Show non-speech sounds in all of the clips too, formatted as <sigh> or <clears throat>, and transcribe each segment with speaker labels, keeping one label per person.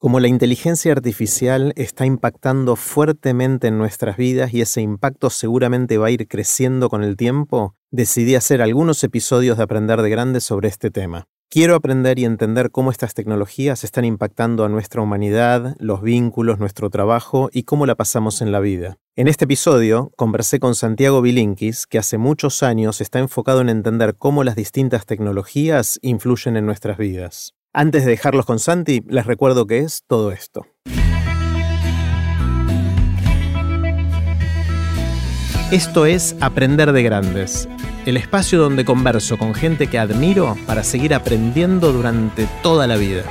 Speaker 1: Como la inteligencia artificial está impactando fuertemente en nuestras vidas y ese impacto seguramente va a ir creciendo con el tiempo, decidí hacer algunos episodios de Aprender de Grandes sobre este tema. Quiero aprender y entender cómo estas tecnologías están impactando a nuestra humanidad, los vínculos, nuestro trabajo y cómo la pasamos en la vida. En este episodio conversé con Santiago Bilinkis, que hace muchos años está enfocado en entender cómo las distintas tecnologías influyen en nuestras vidas. Antes de dejarlos con Santi, les recuerdo que es todo esto. Esto es Aprender de Grandes, el espacio donde converso con gente que admiro para seguir aprendiendo durante toda la vida.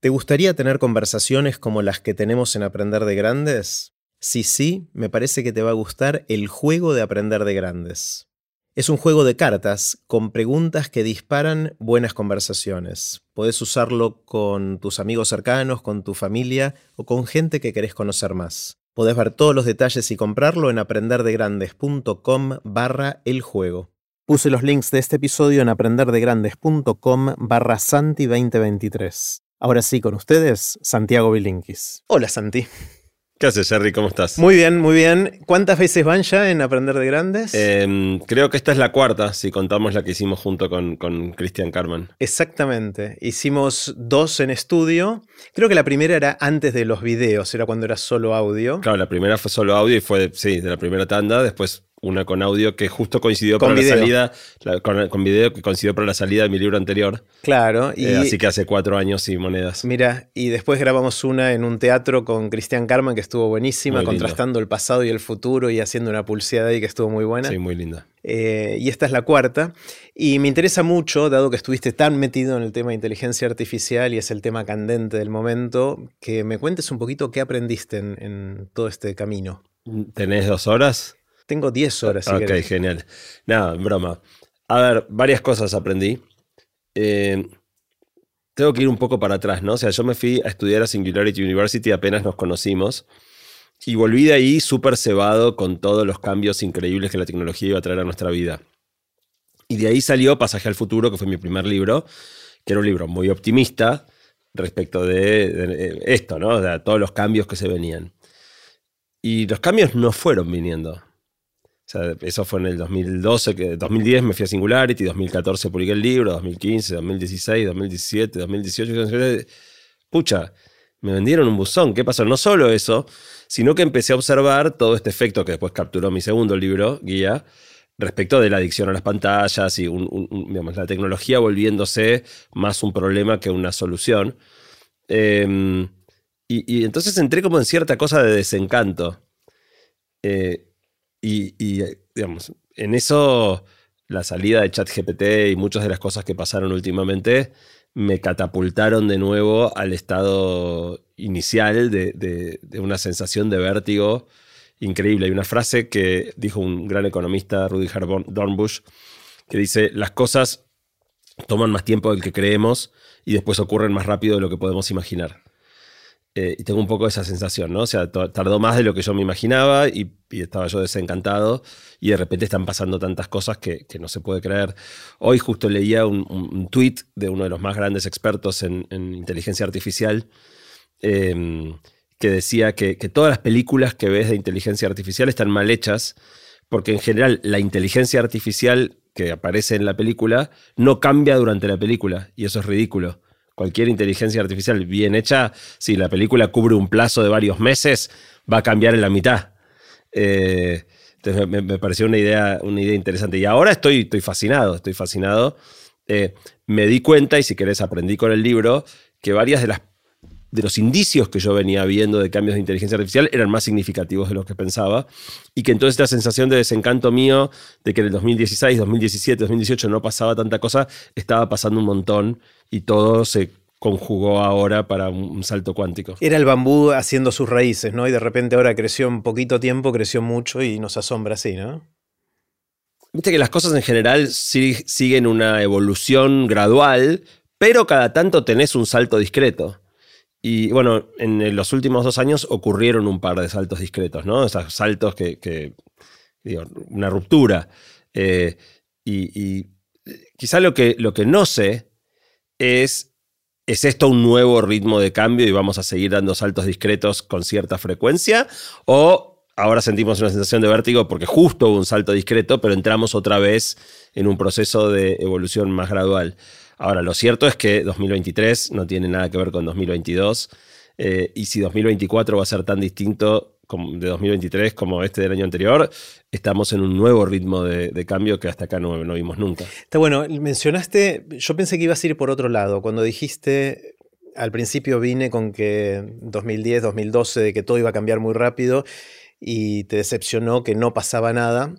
Speaker 1: ¿Te gustaría tener conversaciones como las que tenemos en Aprender de Grandes? Si sí, me parece que te va a gustar el juego de Aprender de Grandes. Es un juego de cartas con preguntas que disparan buenas conversaciones. Podés usarlo con tus amigos cercanos, con tu familia o con gente que querés conocer más. Podés ver todos los detalles y comprarlo en aprenderdegrandes.com barra el juego. Puse los links de este episodio en aprenderdegrandes.com barra Santi 2023. Ahora sí, con ustedes, Santiago Bilinkis. Hola Santi.
Speaker 2: ¿Qué haces, Jerry? ¿Cómo estás?
Speaker 1: Muy bien, muy bien. ¿Cuántas veces van ya en Aprender de Grandes?
Speaker 2: Em, creo que esta es la cuarta, si contamos la que hicimos junto con, con Christian Carman.
Speaker 1: Exactamente. Hicimos dos en estudio. Creo que la primera era antes de los videos, era cuando era solo audio.
Speaker 2: Claro, la primera fue solo audio y fue, sí, de la primera tanda. Después una con audio que justo coincidió con la salida, con, video que coincidió para la salida de mi libro anterior.
Speaker 1: Claro.
Speaker 2: Y, eh, así que hace cuatro años y monedas.
Speaker 1: Mira, y después grabamos una en un teatro con Cristian Carmen que estuvo buenísima, contrastando el pasado y el futuro y haciendo una pulseada ahí que estuvo muy buena.
Speaker 2: Sí, muy linda.
Speaker 1: Eh, y esta es la cuarta. Y me interesa mucho, dado que estuviste tan metido en el tema de inteligencia artificial y es el tema candente del momento, que me cuentes un poquito qué aprendiste en todo este camino.
Speaker 2: ¿Tenés dos horas?
Speaker 1: Tengo 10 horas.
Speaker 2: ok, genial. Nada, broma. A ver, varias cosas aprendí. Eh, tengo que ir un poco para atrás, ¿no? O sea, yo me fui a estudiar a Singularity University apenas nos conocimos. Y volví de ahí súper cebado con todos los cambios increíbles que la tecnología iba a traer a nuestra vida. Y de ahí salió Pasaje al Futuro, que fue mi primer libro, que era un libro muy optimista respecto de, esto, ¿no? De todos los cambios que se venían. Y los cambios no fueron viniendo eso fue en el 2012, que 2010 me fui a Singularity, 2014 publiqué el libro, 2015, 2016, 2017, 2018. Pucha, me vendieron un buzón. ¿Qué pasó? No solo eso, sino que empecé a observar todo este efecto que después capturó mi segundo libro, Guía, respecto de la adicción a las pantallas y la tecnología volviéndose más un problema que una solución. Em, y, entonces entré como en cierta cosa de desencanto. Eh, y, digamos, en eso la salida de ChatGPT y muchas de las cosas que pasaron últimamente me catapultaron de nuevo al estado inicial de, una sensación de vértigo increíble. Hay una frase que dijo un gran economista, Rudyard Dornbusch, que dice, las cosas toman más tiempo del que creemos y después ocurren más rápido de lo que podemos imaginar. Eh, y tengo un poco esa sensación, ¿no? O sea, tardó más de lo que yo me imaginaba y, estaba yo desencantado y de repente están pasando tantas cosas que, no se puede creer. Hoy justo leía un, tweet de uno de los más grandes expertos en, inteligencia artificial em, que decía que, que todas las películas que ves de inteligencia artificial están mal hechas porque en general la inteligencia artificial que aparece en la película no cambia durante la película y eso es ridículo cualquier inteligencia artificial bien hecha, si la película cubre un plazo de varios meses, va a cambiar en la mitad. Eh, entonces me, pareció una idea, una idea interesante. Y ahora estoy, estoy fascinado, estoy fascinado. Eh, me di cuenta, y si querés aprendí con el libro, que varias de las de los indicios que yo venía viendo de cambios de inteligencia artificial eran más significativos de lo que pensaba y que entonces esta sensación de desencanto mío de que en el 2016, 2017, 2018 no pasaba tanta cosa, estaba pasando un montón y todo se conjugó ahora para un salto cuántico.
Speaker 1: Era el bambú haciendo sus raíces, ¿no? Y de repente ahora creció en poquito tiempo, creció mucho y nos asombra así, ¿no?
Speaker 2: Viste que las cosas en general siguen una evolución gradual, pero cada tanto tenés un salto discreto. Y bueno, en los últimos dos años ocurrieron un par de saltos discretos, ¿no? Esos saltos que, digo, una ruptura. Eh, y, quizá lo que, lo que no sé es, ¿es esto un nuevo ritmo de cambio y vamos a seguir dando saltos discretos con cierta frecuencia? ¿O ahora sentimos una sensación de vértigo porque justo hubo un salto discreto, pero entramos otra vez en un proceso de evolución más gradual? Ahora, lo cierto es que 2023 no tiene nada que ver con 2022. Eh, y si 2024 va a ser tan distinto de 2023 como este del año anterior, estamos en un nuevo ritmo de, cambio que hasta acá no, vimos nunca.
Speaker 1: Está bueno, mencionaste, yo pensé que ibas a ir por otro lado, cuando dijiste, al principio vine con que 2010, 2012, de que todo iba a cambiar muy rápido y te decepcionó que no pasaba nada.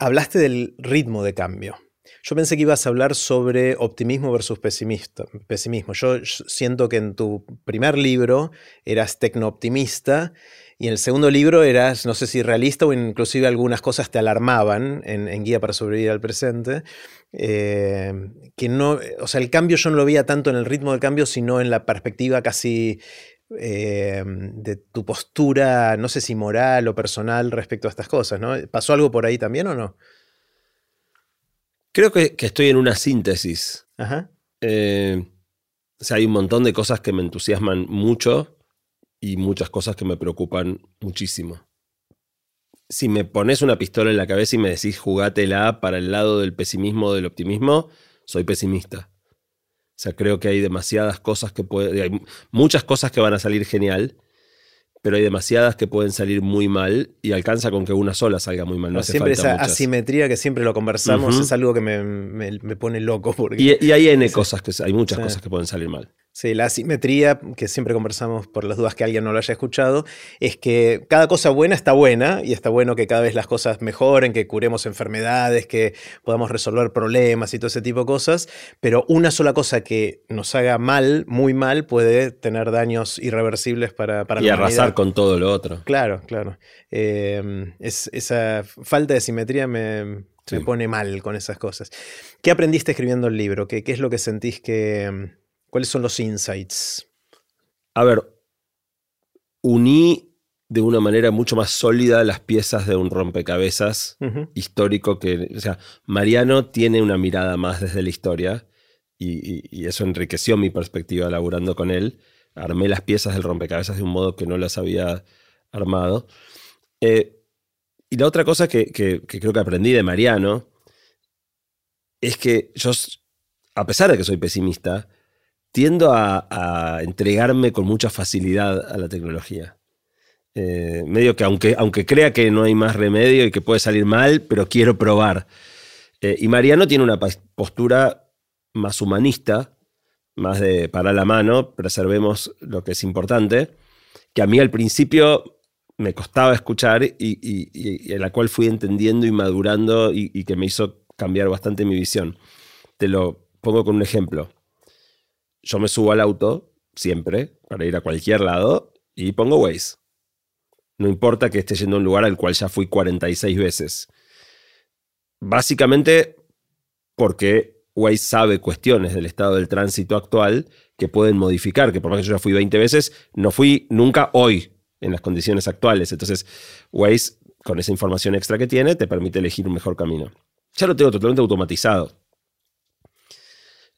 Speaker 1: Hablaste del ritmo de cambio. Yo pensé que ibas a hablar sobre optimismo versus pesimismo. Yo siento que en tu primer libro eras tecno-optimista y en el segundo libro eras, no sé si realista o inclusive algunas cosas te alarmaban en, Guía para sobrevivir al presente. Eh, que no, o sea, el cambio yo no lo veía tanto en el ritmo del cambio, sino en la perspectiva casi eh, de tu postura, no sé si moral o personal respecto a estas cosas, ¿no? ¿Pasó algo por ahí también o no?
Speaker 2: Creo que, estoy en una síntesis. Eh, o sea, hay un montón de cosas que me entusiasman mucho y muchas cosas que me preocupan muchísimo. Si me pones una pistola en la cabeza y me decís jugátela para el lado del pesimismo o del optimismo, soy pesimista. O sea, creo que hay demasiadas cosas que pueden. Hay muchas cosas que van a salir genial pero hay demasiadas que pueden salir muy mal y alcanza con que una sola salga muy mal. No
Speaker 1: siempre esa asimetría que siempre lo conversamos es algo que me, pone loco. Porque,
Speaker 2: y, hay N cosas, que, hay muchas cosas que pueden salir mal.
Speaker 1: Sí, la asimetría, que siempre conversamos por las dudas que alguien no lo haya escuchado, es que cada cosa buena está buena y está bueno que cada vez las cosas mejoren, que curemos enfermedades, que podamos resolver problemas y todo ese tipo de cosas, pero una sola cosa que nos haga mal, muy mal, puede tener daños irreversibles para, para
Speaker 2: y arrasar con todo lo otro.
Speaker 1: Claro, claro. Eh, es, esa falta de simetría me, pone mal con esas cosas. ¿Qué aprendiste escribiendo el libro? ¿Qué, qué es lo que sentís que ¿Cuáles son los insights?
Speaker 2: A ver, uní de una manera mucho más sólida las piezas de un rompecabezas histórico que, o sea, Mariano tiene una mirada más desde la historia y, eso enriqueció mi perspectiva laburando con él. Armé las piezas del rompecabezas de un modo que no las había armado. Eh, y la otra cosa que, que, creo que aprendí de Mariano es que yo, a pesar de que soy pesimista, tiendo a, entregarme con mucha facilidad a la tecnología. Eh, medio que aunque, aunque crea que no hay más remedio y que puede salir mal, pero quiero probar. Eh, y Mariano tiene una postura más humanista, más de para la mano, preservemos lo que es importante, que a mí al principio me costaba escuchar y, en la cual fui entendiendo y madurando y que me hizo cambiar bastante mi visión. Te lo pongo con un ejemplo yo me subo al auto siempre para ir a cualquier lado y pongo Waze. No importa que esté yendo a un lugar al cual ya fui 46 veces. Básicamente porque Waze sabe cuestiones del estado del tránsito actual que pueden modificar, que por más que yo ya fui 20 veces, no fui nunca hoy en las condiciones actuales. Entonces, Waze, con esa información extra que tiene, te permite elegir un mejor camino. Ya lo tengo totalmente automatizado.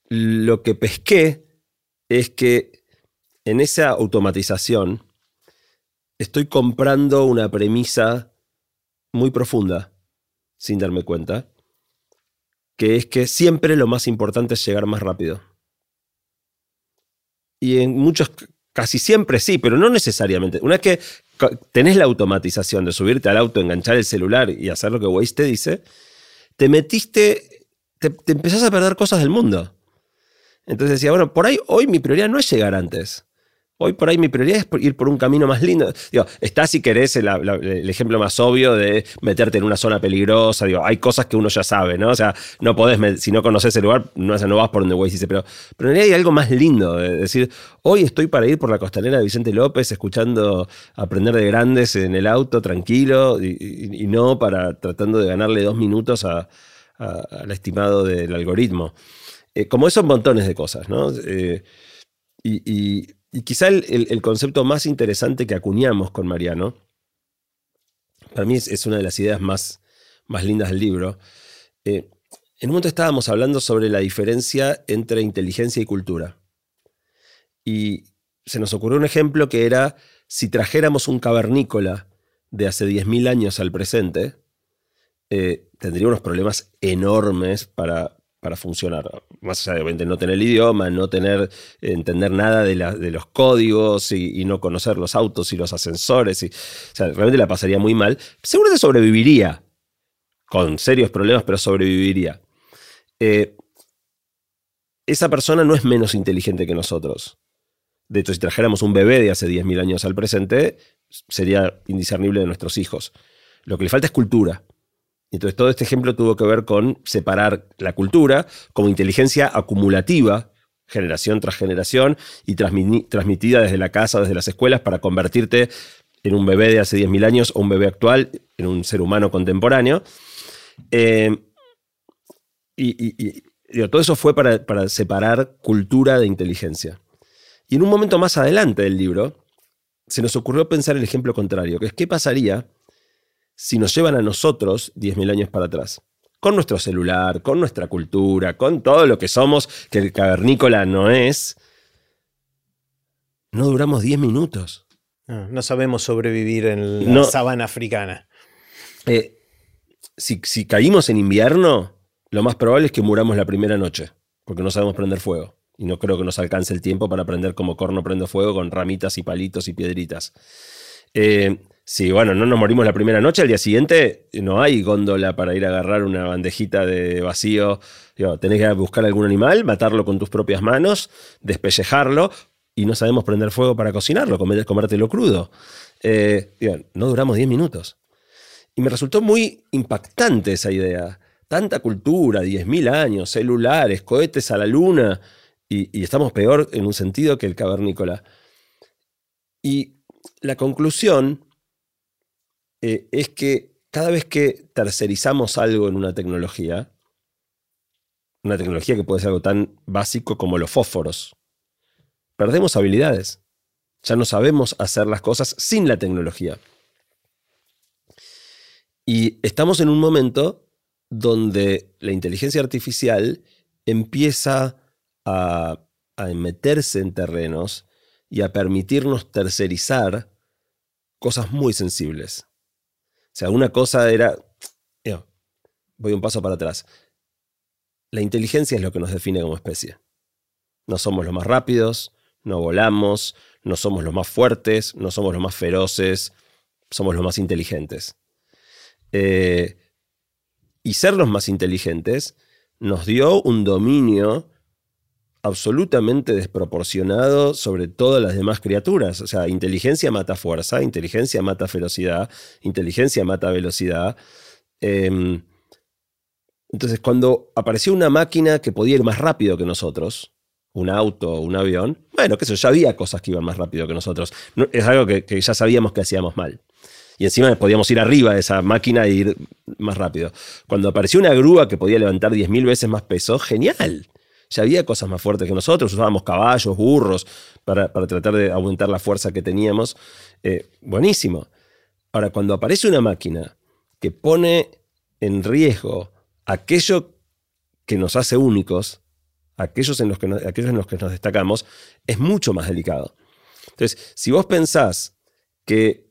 Speaker 2: Lo que pesqué es que en esa automatización estoy comprando una premisa muy profunda, sin darme cuenta, que es que siempre lo más importante es llegar más rápido. Y en muchos, casi siempre sí, pero no necesariamente. Una vez que tenés la automatización de subirte al auto, enganchar el celular y hacer lo que Waze te dice, te metiste, te, te empezás a perder cosas del mundo. Entonces decía, bueno, por ahí hoy mi prioridad no es llegar antes. Hoy por ahí mi prioridad es ir por un camino más lindo. Digo, está si querés el, ejemplo más obvio de meterte en una zona peligrosa. Digo, hay cosas que uno ya sabe, ¿no? O sea, no podés, si no conoces el lugar, no, no vas por donde Waze dice. Pero, pero en realidad hay algo más lindo. De decir, hoy estoy para ir por la costanera de Vicente López escuchando aprender de grandes en el auto, tranquilo, y, no para tratando de ganarle dos minutos al estimado del algoritmo. Eh, como esos montones de cosas, ¿no? Eh, y, quizá el, concepto más interesante que acuñamos con Mariano, para mí es, una de las ideas más, más lindas del libro, eh, en un momento estábamos hablando sobre la diferencia entre inteligencia y cultura. Y se nos ocurrió un ejemplo que era si trajéramos un cavernícola de hace 10.000 años al presente, eh, tendría unos problemas enormes para, para funcionar. Más allá de no tener el idioma, no tener, entender nada de, los códigos y, no conocer los autos y los ascensores. O sea, realmente la pasaría muy mal. Seguramente sobreviviría, con serios problemas, pero sobreviviría. Eh, esa persona no es menos inteligente que nosotros. De hecho, si trajéramos un bebé de hace 10.000 años al presente, sería indiscernible de nuestros hijos. Lo que le falta es cultura. Entonces, todo este ejemplo tuvo que ver con separar la cultura como inteligencia acumulativa, generación tras generación, y transmitida desde la casa, desde las escuelas, para convertirte en un bebé de hace 10.000 años o un bebé actual, en un ser humano contemporáneo. Eh, y, todo eso fue para, para separar cultura de inteligencia. Y en un momento más adelante del libro, se nos ocurrió pensar el ejemplo contrario, que es qué pasaría si nos llevan a nosotros 10.000 años para atrás. Con nuestro celular, con nuestra cultura, con todo lo que somos, que el cavernícola no es, no duramos 10 minutos.
Speaker 1: No, sabemos sobrevivir en la sabana africana.
Speaker 2: Eh, si, si caímos en invierno, lo más probable es que muramos la primera noche, porque no sabemos prender fuego. Y no creo que nos alcance el tiempo para aprender como corno prende fuego con ramitas y palitos y piedritas. Eh, si, bueno, no nos morimos la primera noche, al día siguiente no hay góndola para ir a agarrar una bandejita de vacío. tenés que buscar algún animal, matarlo con tus propias manos, despellejarlo y no sabemos prender fuego para cocinarlo, comértelo crudo. Eh, no duramos 10 minutos. Y me resultó muy impactante esa idea. Tanta cultura, 10.000 años, celulares, cohetes a la luna, y, estamos peor en un sentido que el cavernícola. Y la conclusión eh, es que cada vez que tercerizamos algo en una tecnología, una tecnología que puede ser algo tan básico como los fósforos, perdemos habilidades. Ya no sabemos hacer las cosas sin la tecnología. Y estamos en un momento donde la inteligencia artificial empieza a, a meterse en terrenos y a permitirnos tercerizar cosas muy sensibles. O sea, una cosa era, voy un paso para atrás. La inteligencia es lo que nos define como especie. No somos los más rápidos, no volamos, no somos los más fuertes, no somos los más feroces, somos los más inteligentes. Eh, y ser los más inteligentes nos dio un dominio absolutamente desproporcionado sobre todas las demás criaturas. O sea, inteligencia mata fuerza, inteligencia mata ferocidad, inteligencia mata velocidad. Em, entonces, cuando apareció una máquina que podía ir más rápido que nosotros, un auto un avión, bueno, que eso, ya había cosas que iban más rápido que nosotros. es algo que, que ya sabíamos que hacíamos mal. Y encima podíamos ir arriba de esa máquina e ir más rápido. Cuando apareció una grúa que podía levantar 10.000 veces más peso, genial ya había cosas más fuertes que nosotros, usábamos caballos, burros, para, tratar de aumentar la fuerza que teníamos. Eh, buenísimo. Ahora, cuando aparece una máquina que pone en riesgo aquello que nos hace únicos, aquellos en los que nos, aquellos en los que nos destacamos, es mucho más delicado. Entonces, si vos pensás que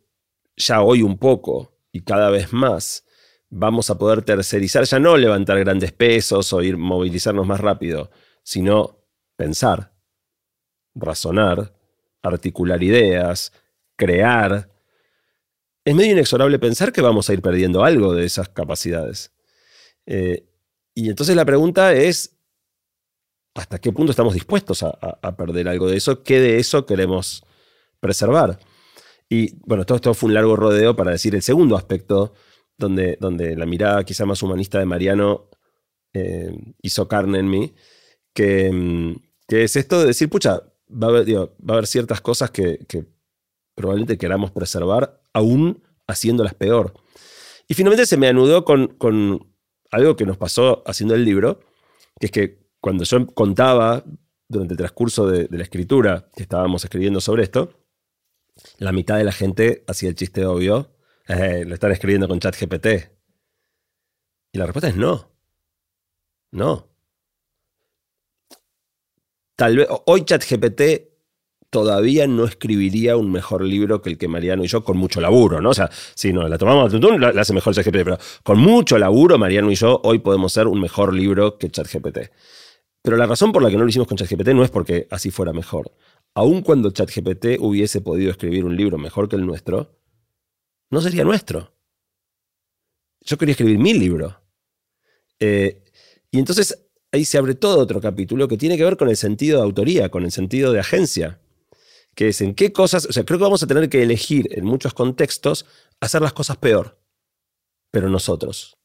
Speaker 2: ya hoy un poco y cada vez más vamos a poder tercerizar, ya no levantar grandes pesos o ir movilizarnos más rápido, sino pensar, razonar, articular ideas, crear. Es medio inexorable pensar que vamos a ir perdiendo algo de esas capacidades. Eh, y entonces la pregunta es, ¿hasta qué punto estamos dispuestos a, perder algo de eso? ¿Qué de eso queremos preservar? Y bueno, todo esto fue un largo rodeo para decir el segundo aspecto, donde, donde la mirada quizá más humanista de Mariano eh, hizo carne en mí, Que, es esto de decir, pucha, va a haber, ciertas cosas que, probablemente queramos preservar, aún haciéndolas peor. Y finalmente se me anudó con, con algo que nos pasó haciendo el libro, que es que cuando yo contaba durante el transcurso de, la escritura que estábamos escribiendo sobre esto, la mitad de la gente hacía el chiste obvio, eh, lo están escribiendo con ChatGPT. Y la respuesta es no. No. Tal vez hoy ChatGPT todavía no escribiría un mejor libro que el que Mariano y yo, con mucho laburo, ¿no? O sea, si no la tomamos la, la hace mejor ChatGPT, pero con mucho laburo, Mariano y yo hoy podemos ser un mejor libro que ChatGPT. Pero la razón por la que no lo hicimos con ChatGPT no es porque así fuera mejor. Aun cuando ChatGPT hubiese podido escribir un libro mejor que el nuestro, no sería nuestro. Yo quería escribir mi libro. Eh, y entonces ahí se abre todo otro capítulo que tiene que ver con el sentido de autoría, con el sentido de agencia que es en qué cosas, o sea, creo que vamos a tener que elegir en muchos contextos hacer las cosas peor, pero nosotros.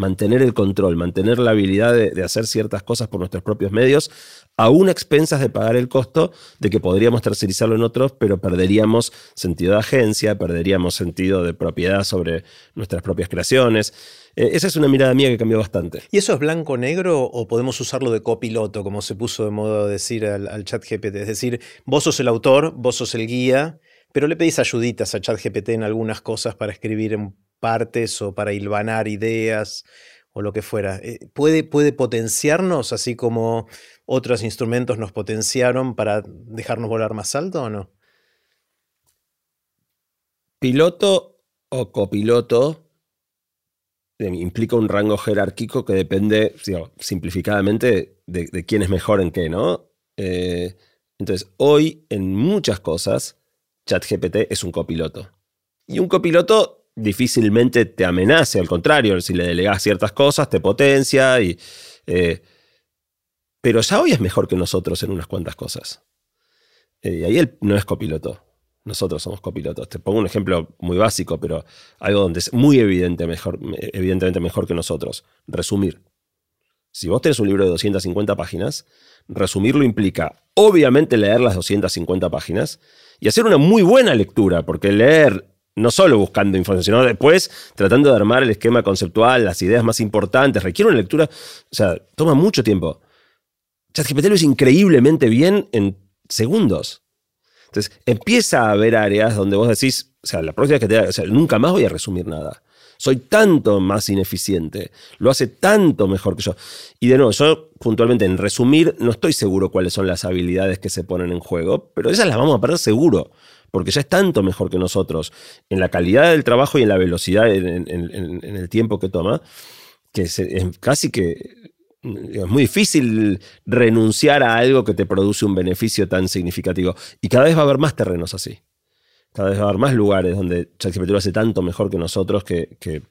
Speaker 2: Mantener el control, mantener la habilidad de, hacer ciertas cosas por nuestros propios medios, aún a expensas de pagar el costo de que podríamos tercerizarlo en otros, pero perderíamos sentido de agencia, perderíamos sentido de propiedad sobre nuestras propias creaciones. Eh, esa es una mirada mía que cambió bastante.
Speaker 1: ¿Y eso es blanco-negro o podemos usarlo de copiloto, como se puso de modo decir al, chat GPT? Es decir, vos sos el autor, vos sos el guía, pero le pedís ayuditas a chat GPT en algunas cosas para escribir en partes o para hilvanar ideas o lo que fuera. Eh, ¿Puede, ¿Puede potenciarnos así como otros instrumentos nos potenciaron para dejarnos volar más alto o no?
Speaker 2: Piloto o copiloto implica un rango jerárquico que depende, simplificadamente, de, quién es mejor en qué, ¿no? Eh, entonces, hoy en muchas cosas, ChatGPT es un copiloto. Y un copiloto difícilmente te amenace, al contrario, si le delegas ciertas cosas, te potencia y... Eh, pero ya hoy es mejor que nosotros en unas cuantas cosas. Eh, y ahí él no es copiloto. Nosotros somos copilotos. Te pongo un ejemplo muy básico, pero algo donde es muy evidente mejor, evidentemente mejor que nosotros. Resumir. Si vos tenés un libro de 250 páginas, resumirlo implica, obviamente, leer las 250 páginas y hacer una muy buena lectura, porque leer no solo buscando información, sino después tratando de armar el esquema conceptual, las ideas más importantes, requiere una lectura, o sea, toma mucho tiempo. ChatGPT lo es increíblemente bien en segundos. Entonces, empieza a haber áreas donde vos decís, o sea, la próxima que te o sea, nunca más voy a resumir nada. Soy tanto más ineficiente, lo hace tanto mejor que yo. Y de nuevo, yo puntualmente en resumir no estoy seguro cuáles son las habilidades que se ponen en juego, pero esas las vamos a perder seguro, porque ya es tanto mejor que nosotros en la calidad del trabajo y en la velocidad, en, el tiempo que toma, que es casi que es muy difícil renunciar a algo que te produce un beneficio tan significativo. Y cada vez va a haber más terrenos así. Cada vez va a haber más lugares donde ChatGPT lo hace tanto mejor que nosotros que, que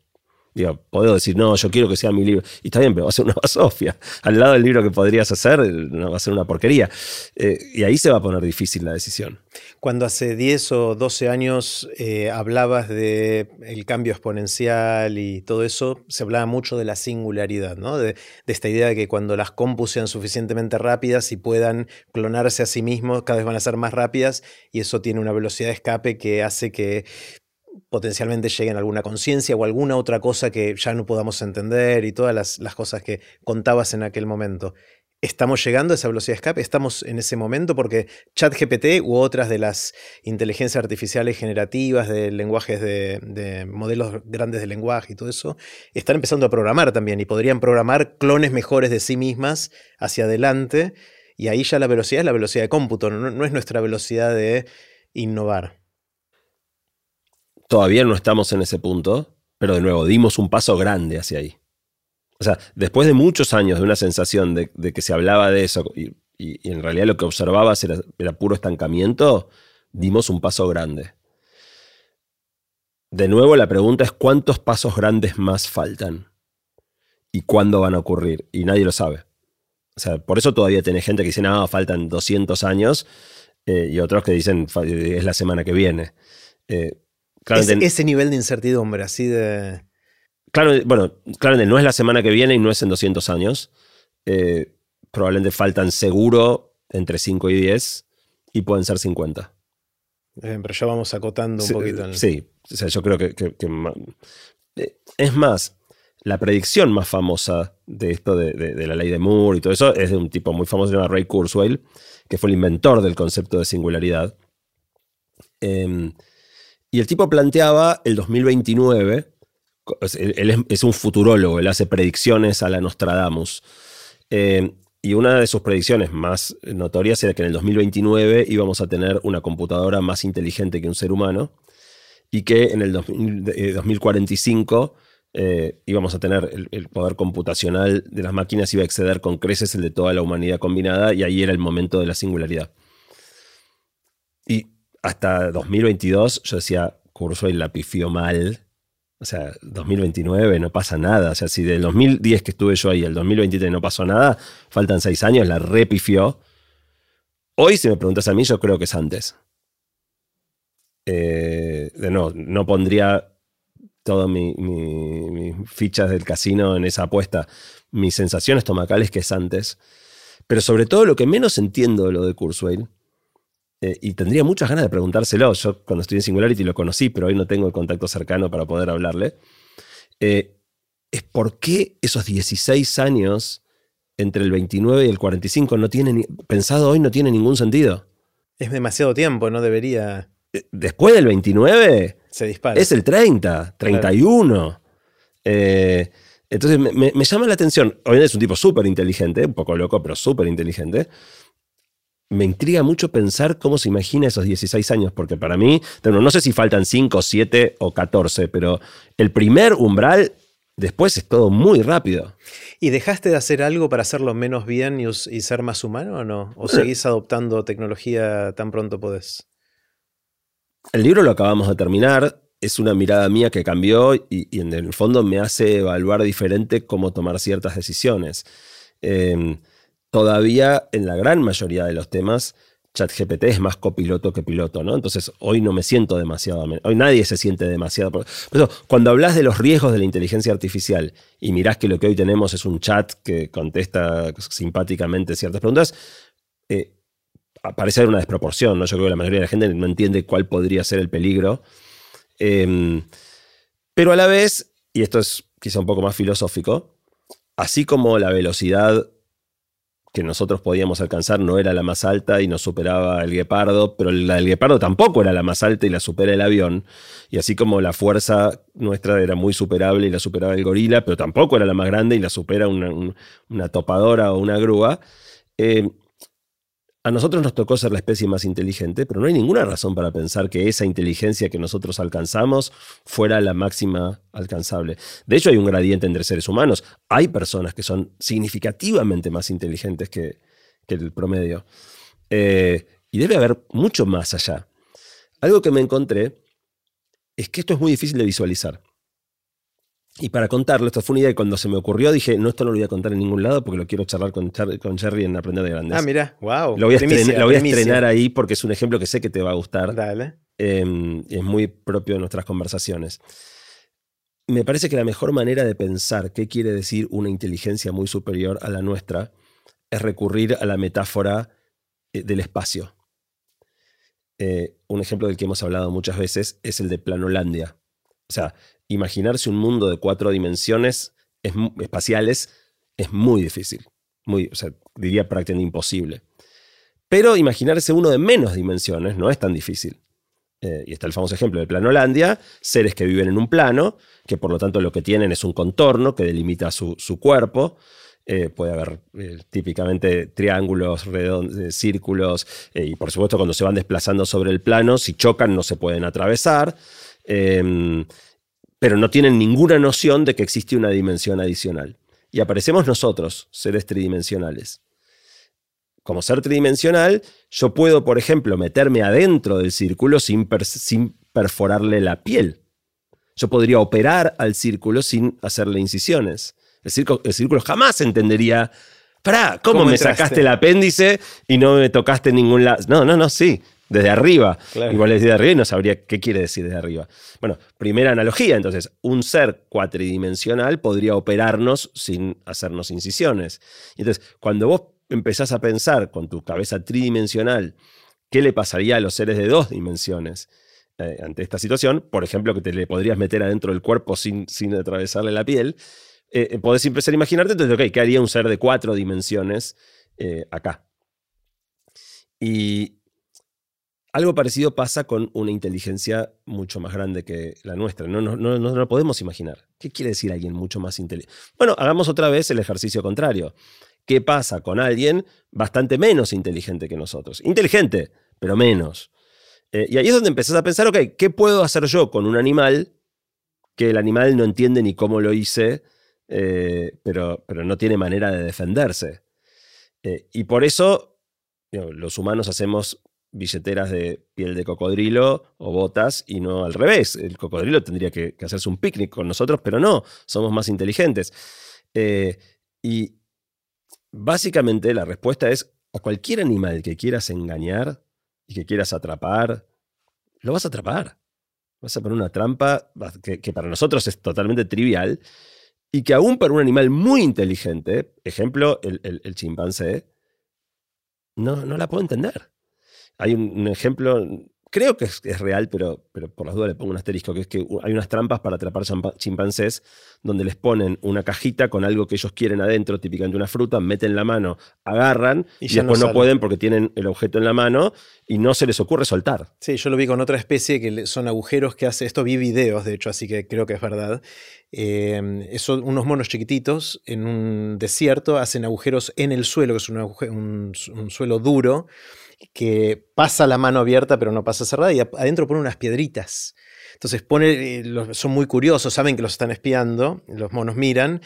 Speaker 2: Digo, puedo decir, no, yo quiero que sea mi libro. Y está bien, pero va a ser una <laughs> basofia. Al lado del libro que podrías hacer, va a ser una porquería. Eh, y ahí se va a poner difícil la decisión.
Speaker 1: Cuando hace 10 o 12 años eh, hablabas de cambio exponencial y todo eso, se hablaba mucho de la singularidad, ¿no? De, de esta idea de que cuando las compus sean suficientemente rápidas y puedan clonarse a sí mismos, cada vez van a ser más rápidas y eso tiene una velocidad de escape que hace que potencialmente lleguen a alguna conciencia o alguna otra cosa que ya no podamos entender y todas las, cosas que contabas en aquel momento. ¿Estamos llegando a esa velocidad de escape? ¿Estamos en ese momento? Porque ChatGPT u otras de las inteligencias artificiales generativas, de lenguajes de, de, modelos grandes de lenguaje y todo eso, están empezando a programar también y podrían programar clones mejores de sí mismas hacia adelante. Y ahí ya la velocidad es la velocidad de cómputo, no es nuestra velocidad de innovar.
Speaker 2: Todavía no estamos en ese punto, pero de nuevo, dimos un paso grande hacia ahí. O sea, después de muchos años de una sensación de, que se hablaba de eso y, en realidad lo que observabas era, puro estancamiento, dimos un paso grande. De nuevo, la pregunta es cuántos pasos grandes más faltan y cuándo van a ocurrir. Y nadie lo sabe. O sea, por eso todavía tiene gente que dice, no, faltan 200 años, eh, y otros que dicen, es la semana que viene. Eh,
Speaker 1: ese nivel de incertidumbre, así de...
Speaker 2: Claro, bueno, claro, no es la semana que viene y no es en 200 años. Eh, probablemente faltan seguro entre 5 y 10 y pueden ser 50.
Speaker 1: pero ya vamos acotando un poquito.
Speaker 2: Sí, yo creo que, eh, Es más, la predicción más famosa de esto de, la ley de Moore y todo eso es de un tipo muy famoso llamado Ray Kurzweil, que fue el inventor del concepto de singularidad. Em, y el tipo planteaba el 2029 él, es, un futurólogo, él hace predicciones a la Nostradamus. Eh, y una de sus predicciones más notorias era que en el 2029 íbamos a tener una computadora más inteligente que un ser humano y que en el 2045 eh, íbamos a tener el, poder computacional de las máquinas iba a exceder con creces el de toda la humanidad combinada y ahí era el momento de la singularidad. Y hasta 2022 yo decía, Kurzweil la pifió mal, o sea, 2029 no pasa nada. O sea, si del 2010 que estuve yo ahí al 2023 no pasó nada, faltan seis años, la repifió. Hoy, si me preguntas a mí, yo creo que es antes. Eh, no, no pondría todas mis fichas del casino en esa apuesta. Mis sensaciones estomacales que es antes. Pero sobre todo lo que menos entiendo de lo de Kurzweil eh, y tendría muchas ganas de preguntárselo. Yo cuando estudié en Singularity lo conocí, pero hoy no tengo el contacto cercano para poder hablarle. Eh, es por qué esos 16 años entre el 29 y el 45 no tienen, pensado hoy no tiene ningún sentido.
Speaker 1: Es demasiado tiempo, no debería...
Speaker 2: Eh, después del 29
Speaker 1: se dispara.
Speaker 2: Es el 30, 31. entonces me, me, llama la atención. Hoy es un tipo súper inteligente, un poco loco, pero súper inteligente me intriga mucho pensar cómo se imagina esos 16 años, porque para mí, no sé si faltan 5, 7 o 14, pero el primer umbral después es todo muy rápido.
Speaker 1: ¿Y dejaste de hacer algo para hacerlo menos bien y, ser más humano o no? ¿O seguís adoptando tecnología tan pronto podés?
Speaker 2: El libro lo acabamos de terminar, es una mirada mía que cambió y, en el fondo me hace evaluar diferente cómo tomar ciertas decisiones. Eh, todavía en la gran mayoría de los temas, ChatGPT es más copiloto que piloto, ¿no? Entonces hoy no me siento demasiado, hoy nadie se siente demasiado. Por eso, cuando hablas de los riesgos de la inteligencia artificial y mirás que lo que hoy tenemos es un chat que contesta simpáticamente ciertas preguntas, eh, parece haber una desproporción, ¿no? Yo creo que la mayoría de la gente no entiende cuál podría ser el peligro. Em, pero a la vez, y esto es quizá un poco más filosófico, así como la velocidad que nosotros podíamos alcanzar no era la más alta y nos superaba el guepardo, pero la del guepardo tampoco era la más alta y la supera el avión. Y así como la fuerza nuestra era muy superable y la superaba el gorila, pero tampoco era la más grande y la supera una, topadora o una grúa, eh, a nosotros nos tocó ser la especie más inteligente, pero no hay ninguna razón para pensar que esa inteligencia que nosotros alcanzamos fuera la máxima alcanzable. De hecho, hay un gradiente entre seres humanos. Hay personas que son significativamente más inteligentes que, el promedio. Eh, y debe haber mucho más allá. Algo que me encontré es que esto es muy difícil de visualizar. Y para contarlo, esto fue una idea que cuando se me ocurrió dije, no, esto no lo voy a contar en ningún lado porque lo quiero charlar con, con Jerry en Aprender de Grandes.
Speaker 1: Ah, mira, wow.
Speaker 2: Lo voy, a, estrenar, ahí porque es un ejemplo que sé que te va a gustar.
Speaker 1: Dale.
Speaker 2: Em, es muy propio de nuestras conversaciones. Me parece que la mejor manera de pensar qué quiere decir una inteligencia muy superior a la nuestra es recurrir a la metáfora eh, del espacio. Eh, un ejemplo del que hemos hablado muchas veces es el de Planolandia. O sea, imaginarse un mundo de cuatro dimensiones espaciales es muy difícil. Muy, diría prácticamente imposible. Pero imaginarse uno de menos dimensiones no es tan difícil. Eh, y está el famoso ejemplo de Planolandia, seres que viven en un plano, que por lo tanto lo que tienen es un contorno que delimita su, cuerpo. Eh, puede haber eh, típicamente triángulos, redondos, círculos, y por supuesto cuando se van desplazando sobre el plano, si chocan no se pueden atravesar. Em, pero no tienen ninguna noción de que existe una dimensión adicional. Y aparecemos nosotros, seres tridimensionales. Como ser tridimensional, yo puedo, por ejemplo, meterme adentro del círculo sin, perforarle la piel. Yo podría operar al círculo sin hacerle incisiones. El círculo, el círculo jamás entendería, para, ¿cómo, me sacaste el apéndice y no me tocaste ningún lado? No, no, no, sí desde arriba. Igual desde arriba y no sabría qué quiere decir desde arriba. Bueno, primera analogía, entonces, un ser cuatridimensional podría operarnos sin hacernos incisiones. Entonces, cuando vos empezás a pensar con tu cabeza tridimensional, ¿qué le pasaría a los seres de dos dimensiones? Eh, ante esta situación, por ejemplo, que te le podrías meter adentro del cuerpo sin, sin atravesarle la piel, eh, eh, podés empezar a imaginarte, entonces, ok, ¿qué haría un ser de cuatro dimensiones acá? Y, algo parecido pasa con una inteligencia mucho más grande que la nuestra. No, no, no, no lo podemos imaginar. ¿Qué quiere decir alguien mucho más inteligente? Bueno, hagamos otra vez el ejercicio contrario. ¿Qué pasa con alguien bastante menos inteligente que nosotros? Inteligente, pero menos. Eh, y ahí es donde empezás a pensar, ok, ¿qué puedo hacer yo con un animal que el animal no entiende ni cómo lo hice, eh, pero, pero no tiene manera de defenderse? Eh, y por eso los humanos hacemos billeteras de piel de cocodrilo o botas y no al revés. El cocodrilo tendría que, hacerse un picnic con nosotros, pero no, somos más inteligentes. y básicamente la respuesta es a cualquier animal que quieras engañar, y que quieras atrapar, lo vas a atrapar. Vas a poner una trampa que, para nosotros es totalmente trivial y que aún para un animal muy inteligente, ejemplo, el, chimpancé, no, no, la puedo entender. Hay un ejemplo creo que es, real, pero, pero por las dudas le pongo un asterisco, que es que hay unas trampas para atrapar chimpancés donde les ponen una cajita con algo que ellos quieren adentro, típicamente una fruta, meten la mano, agarran y, después no, pueden porque tienen el objeto en la mano y no se les ocurre soltar.
Speaker 1: Sí, yo lo vi con otra especie que son agujeros que hace, esto vi videos de hecho, así que creo que es verdad. Eh, son unos monos chiquititos en un desierto hacen agujeros en el suelo, que es un suelo duro que pasa la mano abierta pero no pasa cerrada y adentro pone unas piedritas. Entonces pone, eh, son muy curiosos, saben que los están espiando, los monos miran,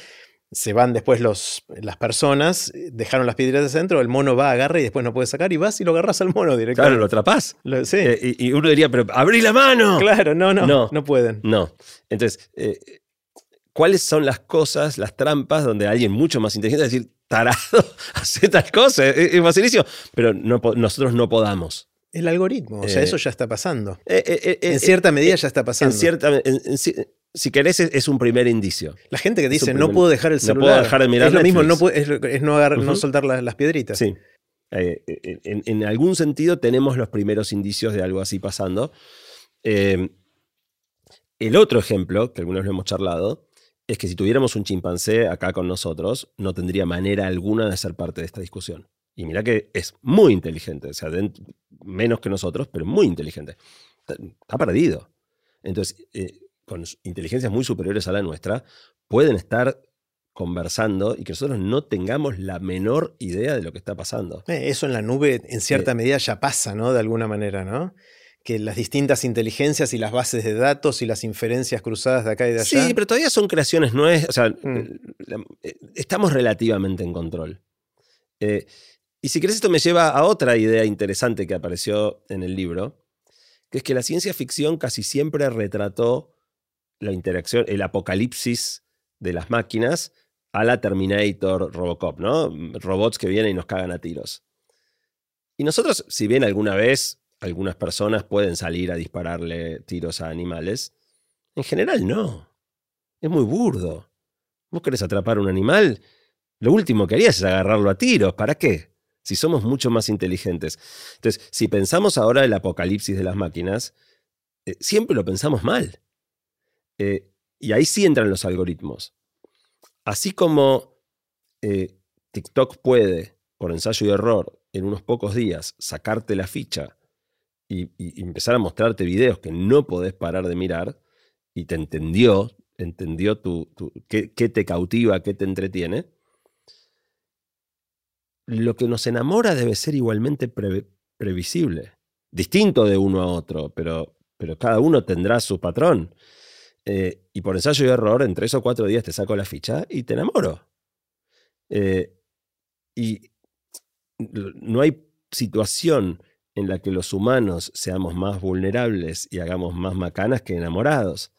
Speaker 1: se van después los, las personas, dejaron las piedritas adentro, el mono va, agarra y después no puede sacar y vas y lo agarras al mono directamente.
Speaker 2: Claro, lo atrapás.
Speaker 1: sí.
Speaker 2: Eh, y, uno diría, pero abrí la mano.
Speaker 1: Claro, no, no, no, no pueden.
Speaker 2: No. Entonces, eh, ¿cuáles son las cosas, las trampas donde alguien mucho más inteligente va a decir, tarado, <laughs> hace tal cosa, es, facilísimo, pero nosotros no podamos.
Speaker 1: El algoritmo, o sea, eso ya está pasando. Eh, eh, eh, en cierta medida ya está pasando.
Speaker 2: En cierta, si querés, es, un primer indicio.
Speaker 1: La gente que dice, no puedo dejar el celular. No puedo dejar de mirar Es lo mismo, no es, no, soltar las, piedritas.
Speaker 2: Sí. en, algún sentido tenemos los primeros indicios de algo así pasando. el otro ejemplo, que algunos lo hemos charlado, es que si tuviéramos un chimpancé acá con nosotros, no tendría manera alguna de ser parte de esta discusión. Y mira que es muy inteligente, o sea, menos que nosotros, pero muy inteligente. Está, perdido. Entonces, eh, con inteligencias muy superiores a la nuestra, pueden estar conversando y que nosotros no tengamos la menor idea de lo que está pasando.
Speaker 1: Eh, eso en la nube, en cierta medida, ya pasa, ¿no? De alguna manera, ¿no? Que las distintas inteligencias y las bases de datos y las inferencias cruzadas de acá y de allá.
Speaker 2: Sí, pero todavía son creaciones nuevas. O sea, mm. eh, estamos relativamente en control. Eh, y si querés, esto me lleva a otra idea interesante que apareció en el libro, que es que la ciencia ficción casi siempre retrató la interacción, el apocalipsis de las máquinas a la Terminator Robocop, ¿no? Robots que vienen y nos cagan a tiros. Y nosotros, si bien alguna vez algunas personas pueden salir a dispararle tiros a animales. En general no. Es muy burdo. ¿Vos querés atrapar a un animal? Lo último que harías es agarrarlo a tiros. ¿Para qué? Si somos mucho más inteligentes. Entonces, si pensamos ahora el apocalipsis de las máquinas, eh, siempre lo pensamos mal. Eh, y ahí sí entran los algoritmos. Así como eh, TikTok puede, por ensayo y error, en unos pocos días, sacarte la ficha y, empezar a mostrarte videos que no podés parar de mirar y te entendió, entendió tu, qué, te cautiva, qué te entretiene, lo que nos enamora debe ser igualmente previsible, distinto de uno a otro, pero, pero cada uno tendrá su patrón. Eh, y por ensayo y error, en tres o cuatro días te saco la ficha y te enamoro. Eh, y no hay situación en la que los humanos seamos más vulnerables y hagamos más macanas que enamorados.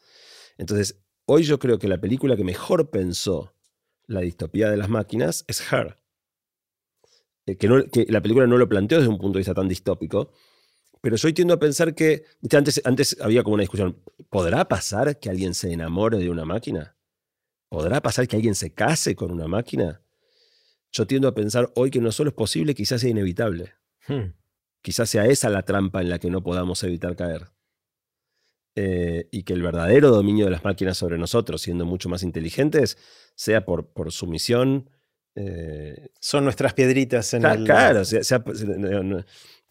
Speaker 2: Entonces, hoy yo creo que la película que mejor pensó la distopía de las máquinas es Her. Eh, que, la película no lo planteó desde un punto de vista tan distópico, pero yo tiendo a pensar que, antes, antes había como una discusión, ¿podrá pasar que alguien se enamore de una máquina? ¿Podrá pasar que alguien se case con una máquina? Yo tiendo a pensar hoy que no solo es posible, quizás sea inevitable. Hmm. Quizás sea esa la trampa en la que no podamos evitar caer. Eh, y que el verdadero dominio de las máquinas sobre nosotros, siendo mucho más inteligentes, sea por, por sumisión.
Speaker 1: Eh, Son nuestras piedritas en
Speaker 2: el. Claro,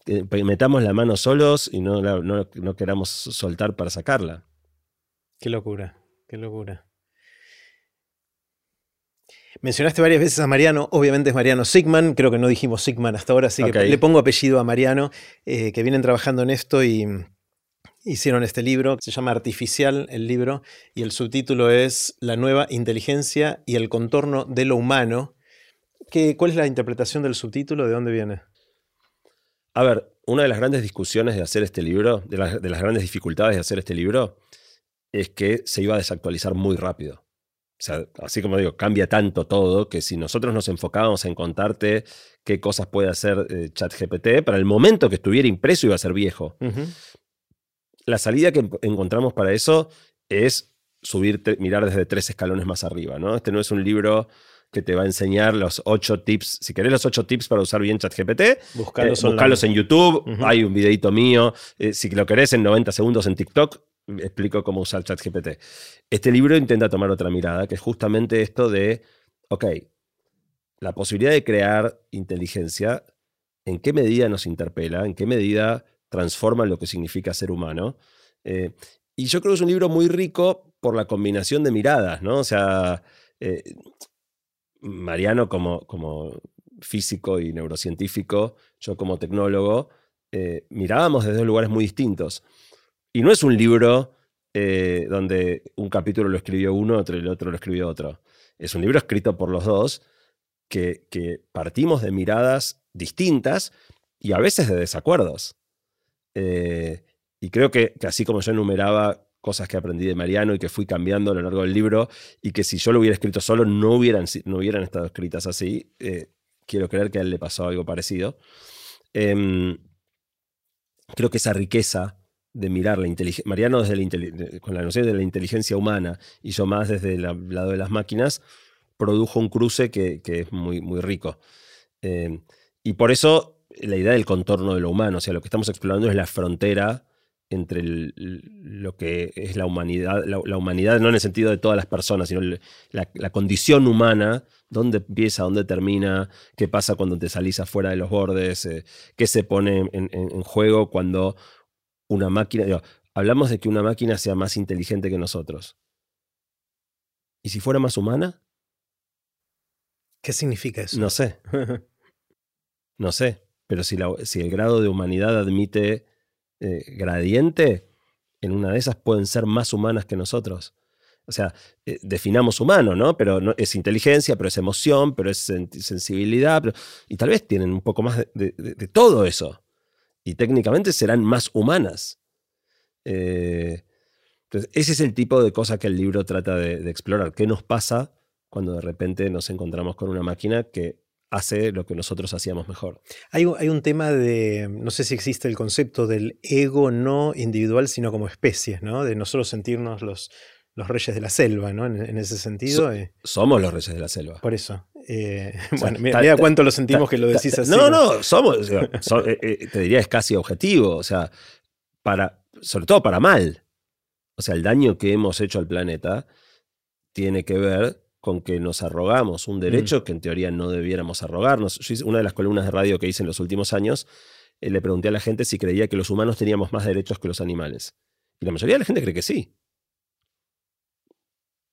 Speaker 2: eh, metamos la mano solos y no, no queramos soltar para sacarla.
Speaker 1: Qué locura, qué locura. Mencionaste varias veces a Mariano, obviamente es Mariano Sigman, creo que no dijimos Sigman hasta ahora, así que le pongo apellido a Mariano, eh, que vienen trabajando en esto y hicieron este libro, se llama Artificial el libro, y el subtítulo es La nueva inteligencia y el contorno de lo humano. ¿Qué, ¿Cuál es la interpretación del subtítulo? ¿De dónde viene?
Speaker 2: A ver, una de las grandes discusiones de hacer este libro, de las, de las grandes dificultades de hacer este libro, es que se iba a desactualizar muy rápido. O sea, así como digo, cambia tanto todo que si nosotros nos enfocábamos en contarte qué cosas puede hacer eh, ChatGPT, para el momento que estuviera impreso iba a ser viejo. La salida que en- encontramos para eso es subirte, mirar desde tres escalones más arriba, ¿no? Este no es un libro que te va a enseñar los ocho tips, si querés los ocho tips para usar bien ChatGPT,
Speaker 1: Buscalos
Speaker 2: eh, en YouTube, hay un videito mío, eh, si lo querés en 90 segundos en TikTok, explico cómo usar ChatGPT. Este libro intenta tomar otra mirada, que es justamente esto de, ok, la posibilidad de crear inteligencia, ¿en qué medida nos interpela? ¿En qué medida transforma lo que significa ser humano? Eh, y yo creo que es un libro muy rico por la combinación de miradas, ¿no? O sea, eh, Mariano como, como físico y neurocientífico, yo como tecnólogo, eh, mirábamos desde dos lugares muy distintos. Y no es un libro eh, donde un capítulo lo escribió uno, otro, el otro lo escribió otro. Es un libro escrito por los dos que, que partimos de miradas distintas y a veces de desacuerdos. Eh, y creo que, así como yo enumeraba cosas que aprendí de Mariano y que fui cambiando a lo largo del libro y que si yo lo hubiera escrito solo no hubieran, no hubieran estado escritas así, eh, quiero creer que a él le pasó algo parecido. Em, creo que esa riqueza de mirar la inteligencia, Mariano desde la con la noción de la inteligencia humana y yo más desde el lado de las máquinas, produjo un cruce que, que es muy, muy rico. Eh, y por eso la idea del contorno de lo humano, o sea, lo que estamos explorando es la frontera entre lo que es la humanidad, la, humanidad no en el sentido de todas las personas, sino la, condición humana, dónde empieza, dónde termina, qué pasa cuando te salís afuera de los bordes, eh, qué se pone en juego cuando una máquina, digo, hablamos de que una máquina sea más inteligente que nosotros. ¿Y si fuera más humana?
Speaker 1: ¿Qué significa eso?
Speaker 2: No sé. <laughs> No sé, pero si, la- si el grado de humanidad admite eh, gradiente, en una de esas pueden ser más humanas que nosotros. O sea, eh, definamos humano, ¿no? Pero no, es inteligencia, pero es emoción, pero es sen- sensibilidad, pero- y tal vez tienen un poco más de, de- de- de todo eso. Y técnicamente serán más humanas. Eh, entonces, ese es el tipo de cosa que el libro trata de, de explorar. ¿Qué nos pasa cuando de repente nos encontramos con una máquina que hace lo que nosotros hacíamos mejor?
Speaker 1: Hay, un- hay un tema de, no sé si existe el concepto del ego no individual, sino como especies, ¿no? De nosotros sentirnos los, los reyes de la selva, ¿no? En, en ese sentido.
Speaker 2: So-
Speaker 1: eh,
Speaker 2: Somos los reyes de la selva.
Speaker 1: por eso. Eh,
Speaker 2: O <laughs> sea,
Speaker 1: bueno, mira,
Speaker 2: ta-
Speaker 1: mira
Speaker 2: ta-
Speaker 1: cuánto lo sentimos
Speaker 2: Ta-
Speaker 1: que lo decís así.
Speaker 2: No, no, somos, so- eh, eh, te diría es casi objetivo, o sea, para, sobre todo para mal. O sea, el daño que hemos hecho al planeta tiene que ver con que nos arrogamos un derecho que en teoría no debiéramos arrogarnos. Yo hice- una de las columnas de radio que hice en los últimos años, eh, le pregunté a la gente si creía que los humanos teníamos más derechos que los animales. Y la mayoría de la gente cree que sí.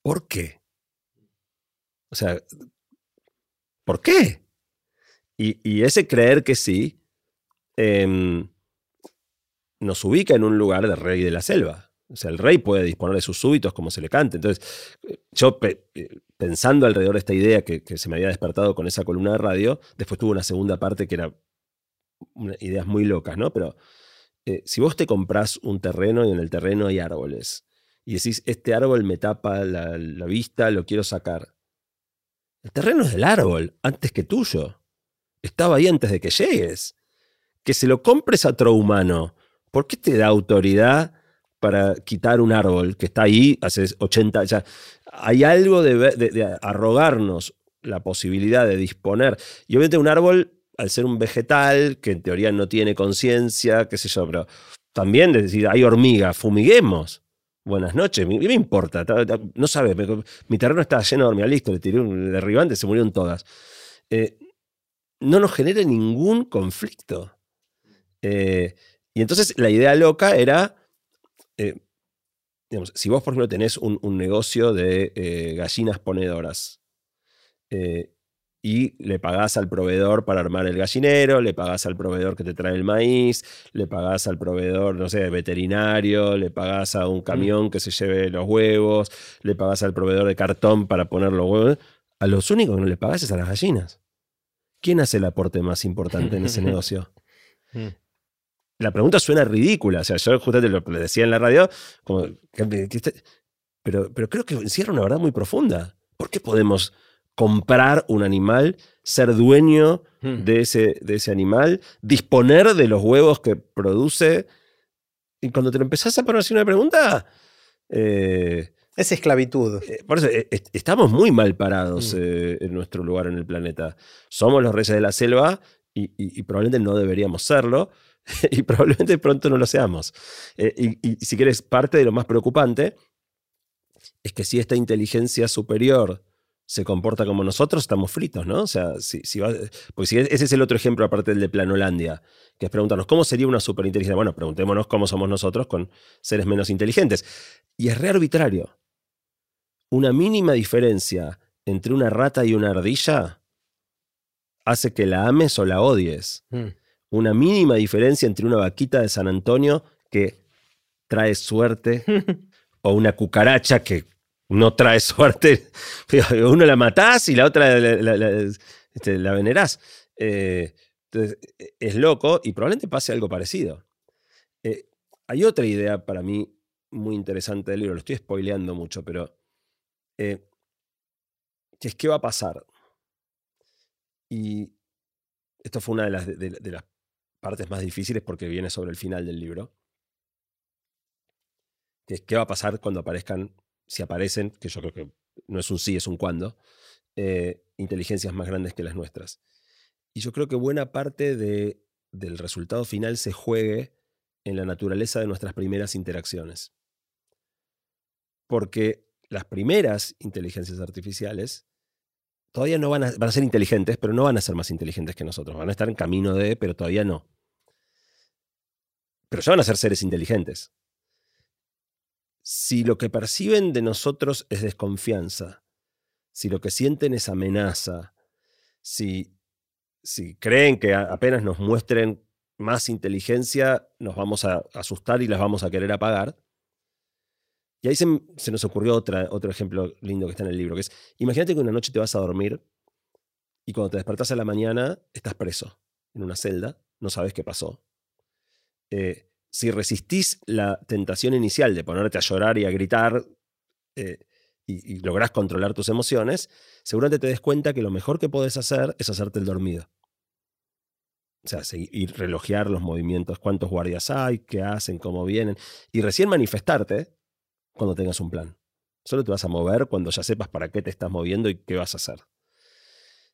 Speaker 2: ¿Por qué? O sea, ¿por qué? Y, ese creer que sí em, nos ubica en un lugar de rey de la selva. O sea, el rey puede disponer de sus súbitos como se le cante. Entonces, yo eh, pensando alrededor de esta idea que, se me había despertado con esa columna de radio, después tuve una segunda parte que era ideas muy locas, ¿no? Pero eh, si vos te comprás un terreno y en el terreno hay árboles y decís, este árbol me tapa la vista, lo quiero sacar. El terreno es del árbol, antes que tuyo. Estaba ahí antes de que llegues. Que se lo compres a otro humano. ¿Por qué te da autoridad para quitar un árbol que está ahí hace 80 ya Hay algo de, arrogarnos la posibilidad de disponer. Y obviamente un árbol, al ser un vegetal, que en teoría no tiene conciencia, qué sé yo, pero también de decir, hay hormigas, fumiguemos. Buenas noches, ¿qué me importa? Ta- ta- No sabes, mi terreno estaba lleno de hormigas, listo, le tiré un derribante, se murieron todas. Eh, no nos genera ningún conflicto. Eh, y entonces la idea loca era, eh, digamos, si vos, por ejemplo, tenés un, un negocio de gallinas ponedoras y le pagás al proveedor para armar el gallinero, le pagás al proveedor que te trae el maíz, le pagás al proveedor, no sé, veterinario, le pagás a un camión que se lleve los huevos, le pagás al proveedor de cartón para poner los huevos. A los únicos que no le pagás es a las gallinas. ¿Quién hace el aporte más importante en ese <laughs> negocio?
Speaker 1: Mm.
Speaker 2: La pregunta suena ridícula. O sea, yo justamente lo decía en la radio, como, pero, pero creo que encierra una verdad muy profunda. ¿Por qué podemos comprar un animal, ser dueño
Speaker 1: Mm.
Speaker 2: de ese, de ese animal, disponer de los huevos que produce? Y cuando te lo empezás a poner así una pregunta, eh,
Speaker 1: Es esclavitud.
Speaker 2: eh, por eso eh, est- estamos muy mal parados
Speaker 1: Mm.
Speaker 2: eh, en nuestro lugar en el planeta. Somos los reyes de la selva y, y- y probablemente no deberíamos serlo <laughs> y probablemente pronto no lo seamos. Y, y si quieres, parte de lo más preocupante es que si esta inteligencia superior se comporta como nosotros, estamos fritos, ¿no? O sea, si, si va- porque si ese es el otro ejemplo aparte del de Planolandia, que es preguntarnos, ¿cómo sería una superinteligencia? Bueno, preguntémonos cómo somos nosotros con seres menos inteligentes. Y es re arbitrario. Una mínima diferencia entre una rata y una ardilla hace que la ames o la odies.
Speaker 1: Mm.
Speaker 2: Una mínima diferencia entre una vaquita de San Antonio que trae suerte <laughs> o una cucaracha que no trae suerte. <laughs> Uno la matás y la otra la, la- este, venerás. Eh, entonces, eh, es loco y probablemente pase algo parecido. Eh, hay otra idea para mí muy interesante del libro, lo estoy spoileando mucho, pero eh, es qué va a pasar. Y esto fue una de las partes más difíciles porque viene sobre el final del libro. Que es qué va a pasar cuando aparezcan, si aparecen, que yo creo que no es un sí, es un cuándo, eh, inteligencias más grandes que las nuestras. Y yo creo que buena parte de, del resultado final se juegue en la naturaleza de nuestras primeras interacciones. Porque las primeras inteligencias artificiales todavía no van a, van a ser inteligentes, pero no van a ser más inteligentes que nosotros. Van a estar en camino de, pero todavía no. Pero ya van a ser seres inteligentes. Si lo que perciben de nosotros es desconfianza, si lo que sienten es amenaza, si, si creen que apenas nos muestren más inteligencia, nos vamos a asustar y las vamos a querer apagar. Y ahí se, nos ocurrió otro ejemplo lindo que está en el libro, que es, imagínate que una noche te vas a dormir y cuando te despertás a la mañana estás preso en una celda, no sabes qué pasó. Eh, si resistís la tentación inicial de ponerte a llorar y a gritar eh, y, y lográs controlar tus emociones, seguramente te des cuenta que lo mejor que podés hacer es hacerte el dormido. O sea, segui- ir relojear los movimientos, cuántos guardias hay, qué hacen, cómo vienen, y recién manifestarte cuando tengas un plan. Solo te vas a mover cuando ya sepas para qué te estás moviendo y qué vas a hacer.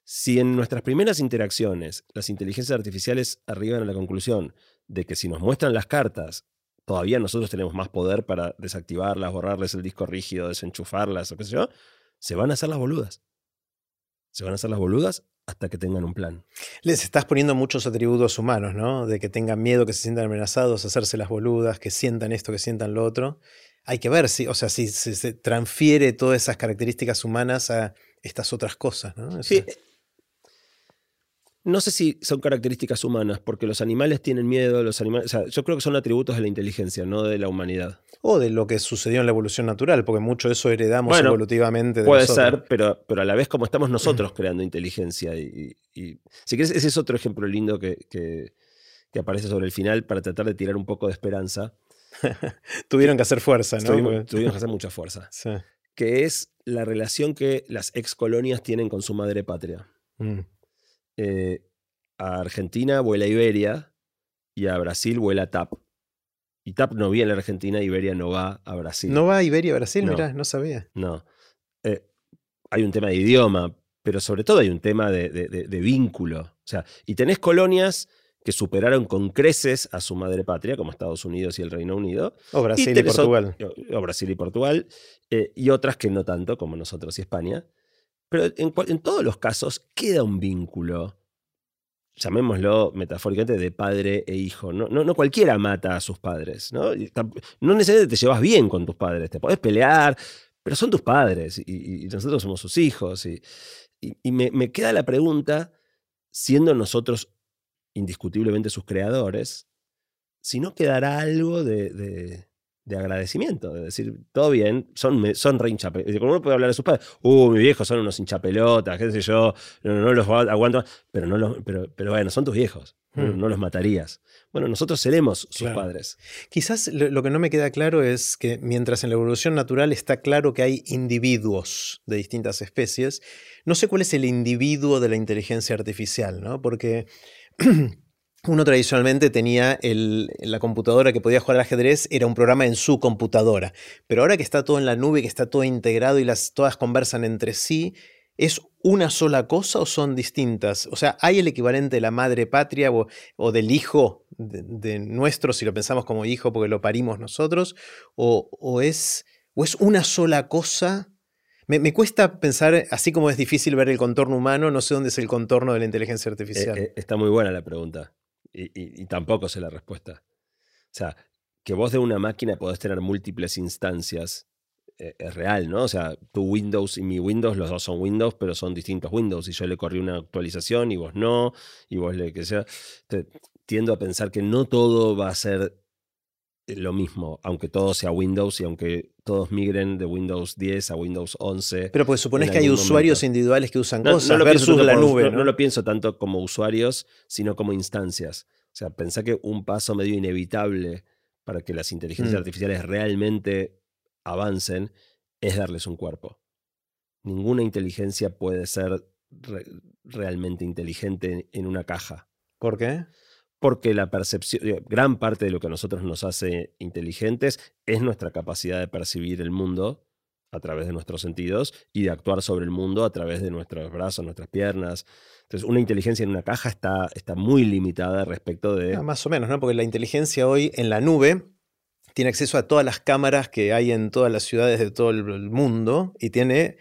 Speaker 2: Si en nuestras primeras interacciones las inteligencias artificiales arriban a la conclusión de que si nos muestran las cartas, todavía nosotros tenemos más poder para desactivarlas, borrarles el disco rígido, desenchufarlas o qué sé yo, se van a hacer las boludas. Se van a hacer las boludas hasta que tengan un plan.
Speaker 1: Les estás poniendo muchos atributos humanos, ¿no? De que tengan miedo, que se sientan amenazados, hacerse las boludas, que sientan esto, que sientan lo otro. Hay que ver si, o sea, si, se transfiere todas esas características humanas a estas otras cosas, ¿no? O
Speaker 2: Sí. No sé si son características humanas, porque los animales tienen miedo, los animales. O sea, yo creo que son atributos de la inteligencia, no de la humanidad.
Speaker 1: O de lo que sucedió en la evolución natural, porque mucho de eso heredamos
Speaker 2: Bueno,
Speaker 1: evolutivamente de
Speaker 2: Puede
Speaker 1: nosotros.
Speaker 2: ser, pero, pero a la vez como estamos nosotros <clears throat> creando inteligencia. Y, y- si quieres, ese es otro ejemplo lindo que, que- que aparece sobre el final para tratar de tirar un poco de esperanza. <laughs>
Speaker 1: Tuvieron que hacer fuerza, ¿no?
Speaker 2: Tuvimos, tuvimos que hacer mucha fuerza. <laughs>
Speaker 1: Sí.
Speaker 2: Que es la relación que las ex colonias tienen con su madre patria.
Speaker 1: Mm.
Speaker 2: Eh, a Argentina vuela Iberia y a Brasil vuela TAP. Y TAP no viene a la Argentina, Iberia no va a Brasil.
Speaker 1: ¿No va a Iberia a Brasil?
Speaker 2: No.
Speaker 1: Mirá, no sabía.
Speaker 2: No. Eh, hay un tema de idioma, pero sobre todo hay un tema de, de- de- de vínculo. O sea, y tenés colonias que superaron con creces a su madre patria, como Estados Unidos y el Reino Unido,
Speaker 1: O Brasil y, Portugal.
Speaker 2: o, o Brasil y Portugal, eh, y otras que no tanto, como nosotros y España. Pero en, todos los casos queda un vínculo llamémoslo metafóricamente, de padre e hijo. No, no, cualquiera mata a sus padres. ¿no? no necesariamente te llevas bien con tus padres, te podés pelear, pero son tus padres y, nosotros somos sus hijos. Y, y me, queda la pregunta, siendo nosotros indiscutiblemente sus creadores, si no quedará algo de agradecimiento, de decir, todo bien, son, son re hinchapelotas. Como uno puede hablar de sus padres, uh, mis viejos son unos hinchapelotas, qué sé yo, no, los aguanto, pero, no los, pero, pero bueno, son tus viejos, no, hmm. los matarías. Bueno, nosotros seremos sus padres.
Speaker 1: Quizás lo, que no me queda claro es que mientras en la evolución natural está claro que hay individuos de distintas especies, no sé cuál es el individuo de la inteligencia artificial, ¿no? Porque <clears throat> uno tradicionalmente tenía la computadora que podía jugar al ajedrez, era un programa en su computadora. Pero ahora que está todo en la nube, que está todo integrado y las, todas conversan entre sí, ¿es una sola cosa o son distintas? O sea, ¿hay el equivalente de la madre patria o, del hijo de, nuestro, si lo pensamos como hijo porque lo parimos nosotros? ¿O, es, o es una sola cosa? Me, cuesta pensar, así como es difícil ver el contorno humano, no sé dónde es el contorno de la inteligencia artificial.
Speaker 2: Eh, eh, está muy buena la pregunta. Y, tampoco sé la respuesta. O sea, que vos de una máquina podés tener múltiples instancias eh, es real, ¿no? O sea, tu Windows y mi Windows, los dos son Windows, pero son distintos Windows. Y yo le corrí una actualización y vos no, y vos le que sea. tiendo a pensar que no todo va a ser lo mismo, aunque todo sea Windows y aunque todos migren de Windows 10 a Windows 11.
Speaker 1: Pero pues supones que hay usuarios individuales que usan cosas versus la nube.
Speaker 2: ¿no? lo pienso tanto como usuarios, sino como instancias. O sea, pensá que un paso medio inevitable para que las inteligencias mm. artificiales realmente avancen es darles un cuerpo. Ninguna inteligencia puede ser realmente inteligente en una caja.
Speaker 1: ¿Por qué?
Speaker 2: Porque la percepción, gran parte de lo que a nosotros nos hace inteligentes es nuestra capacidad de percibir el mundo a través de nuestros sentidos y de actuar sobre el mundo a través de nuestros brazos, nuestras piernas. Entonces, una inteligencia en una caja está, está muy limitada respecto de...
Speaker 1: Ah, más o menos, ¿no? Porque la inteligencia hoy en la nube tiene acceso a todas las cámaras que hay en todas las ciudades de todo el mundo y tiene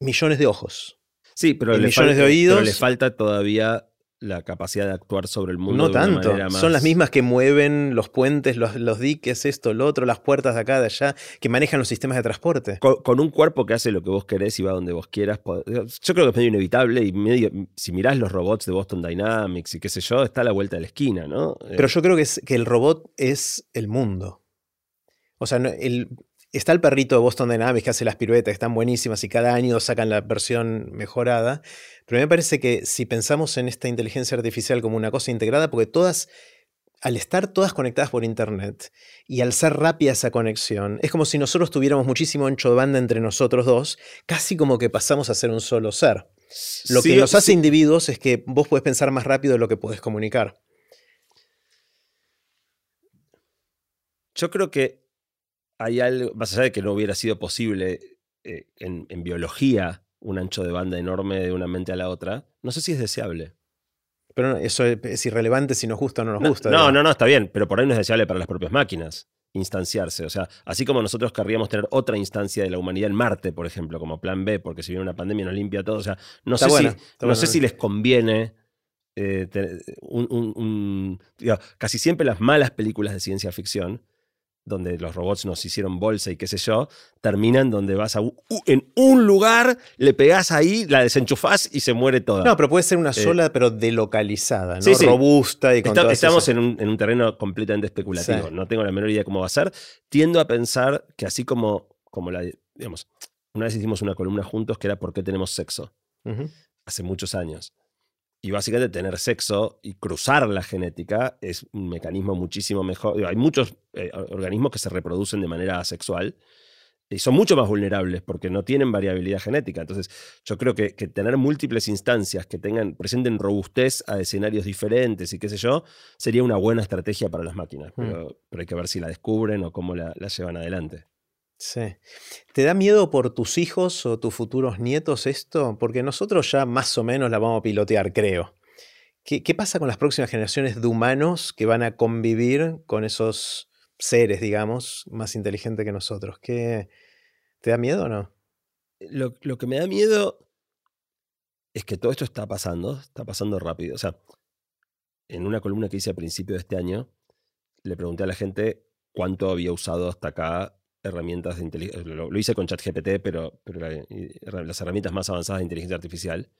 Speaker 1: millones de ojos.
Speaker 2: Sí, pero, le, millones de oídos. pero le falta todavía la capacidad de actuar sobre el mundo.
Speaker 1: No tanto. Son las mismas que mueven los puentes, los, diques, esto, lo otro, las puertas de acá, de allá, que manejan los sistemas de transporte.
Speaker 2: Con, un cuerpo que hace lo que vos querés y va donde vos quieras. Yo creo que es medio inevitable y medio, si mirás los robots de Boston Dynamics y qué sé yo, está a la vuelta de la esquina, ¿no?
Speaker 1: Pero yo creo que, es, que el robot es el mundo. O sea, el, Está el perrito de Boston Dynamics que hace las piruetas, que están buenísimas y cada año sacan la versión mejorada. Pero me parece que si pensamos en esta inteligencia artificial como una cosa integrada, porque todas, al estar todas conectadas por Internet y al ser rápida esa conexión, es como si nosotros tuviéramos muchísimo ancho de banda entre nosotros dos, casi como que pasamos a ser un solo ser. Lo que nos hace individuos es que vos podés pensar más rápido de lo que podés comunicar.
Speaker 2: Yo creo que hay algo, más allá de que no hubiera sido posible eh, en, biología un ancho de banda enorme de una mente a la otra, no sé si es deseable.
Speaker 1: Pero eso es, irrelevante si nos gusta o no nos gusta.
Speaker 2: No, no, no, está bien, pero por ahí no es deseable para las propias máquinas instanciarse. O sea, así como nosotros querríamos tener otra instancia de la humanidad en Marte, por ejemplo, como plan B, porque si viene una pandemia nos limpia todo. O sea, no sé, si, no sé si les conviene. Eh, un, casi siempre las malas películas de ciencia ficción donde los robots nos hicieron bolsa y qué sé yo, terminan donde vas a en un lugar, le pegás ahí, la desenchufás y se muere toda.
Speaker 1: No, pero puede ser una eh, sola, pero delocalizada, ¿no? Robusta y con
Speaker 2: Estamos en un, terreno completamente especulativo. No tengo la menor idea cómo va a ser. Tiendo a pensar que así como, como la, digamos, una vez hicimos una columna juntos que era ¿Por qué tenemos sexo? Hace muchos años. Y básicamente tener sexo y cruzar la genética es un mecanismo muchísimo mejor. Hay muchos eh, organismos que se reproducen de manera asexual y son mucho más vulnerables porque no tienen variabilidad genética. Entonces, yo creo que, tener múltiples instancias que tengan, presenten robustez a escenarios diferentes y qué sé yo, sería una buena estrategia para las máquinas. Mm. Pero, hay que ver si la descubren o cómo la llevan adelante.
Speaker 1: Sí. ¿Te da miedo por tus hijos o tus futuros nietos esto? Porque nosotros ya más o menos la vamos a pilotear, creo. ¿Qué, pasa con las próximas generaciones de humanos que van a convivir con esos seres, digamos, más inteligentes que nosotros? ¿Qué, ¿Te da miedo o no?
Speaker 2: Lo, lo que me da miedo es que todo esto está pasando, está pasando rápido. O sea, en una columna que hice a principio de este año, le pregunté a la gente cuánto había usado hasta acá herramientas de inteligencia. Lo, hice con ChatGPT, pero, pero las herramientas más avanzadas de inteligencia artificial.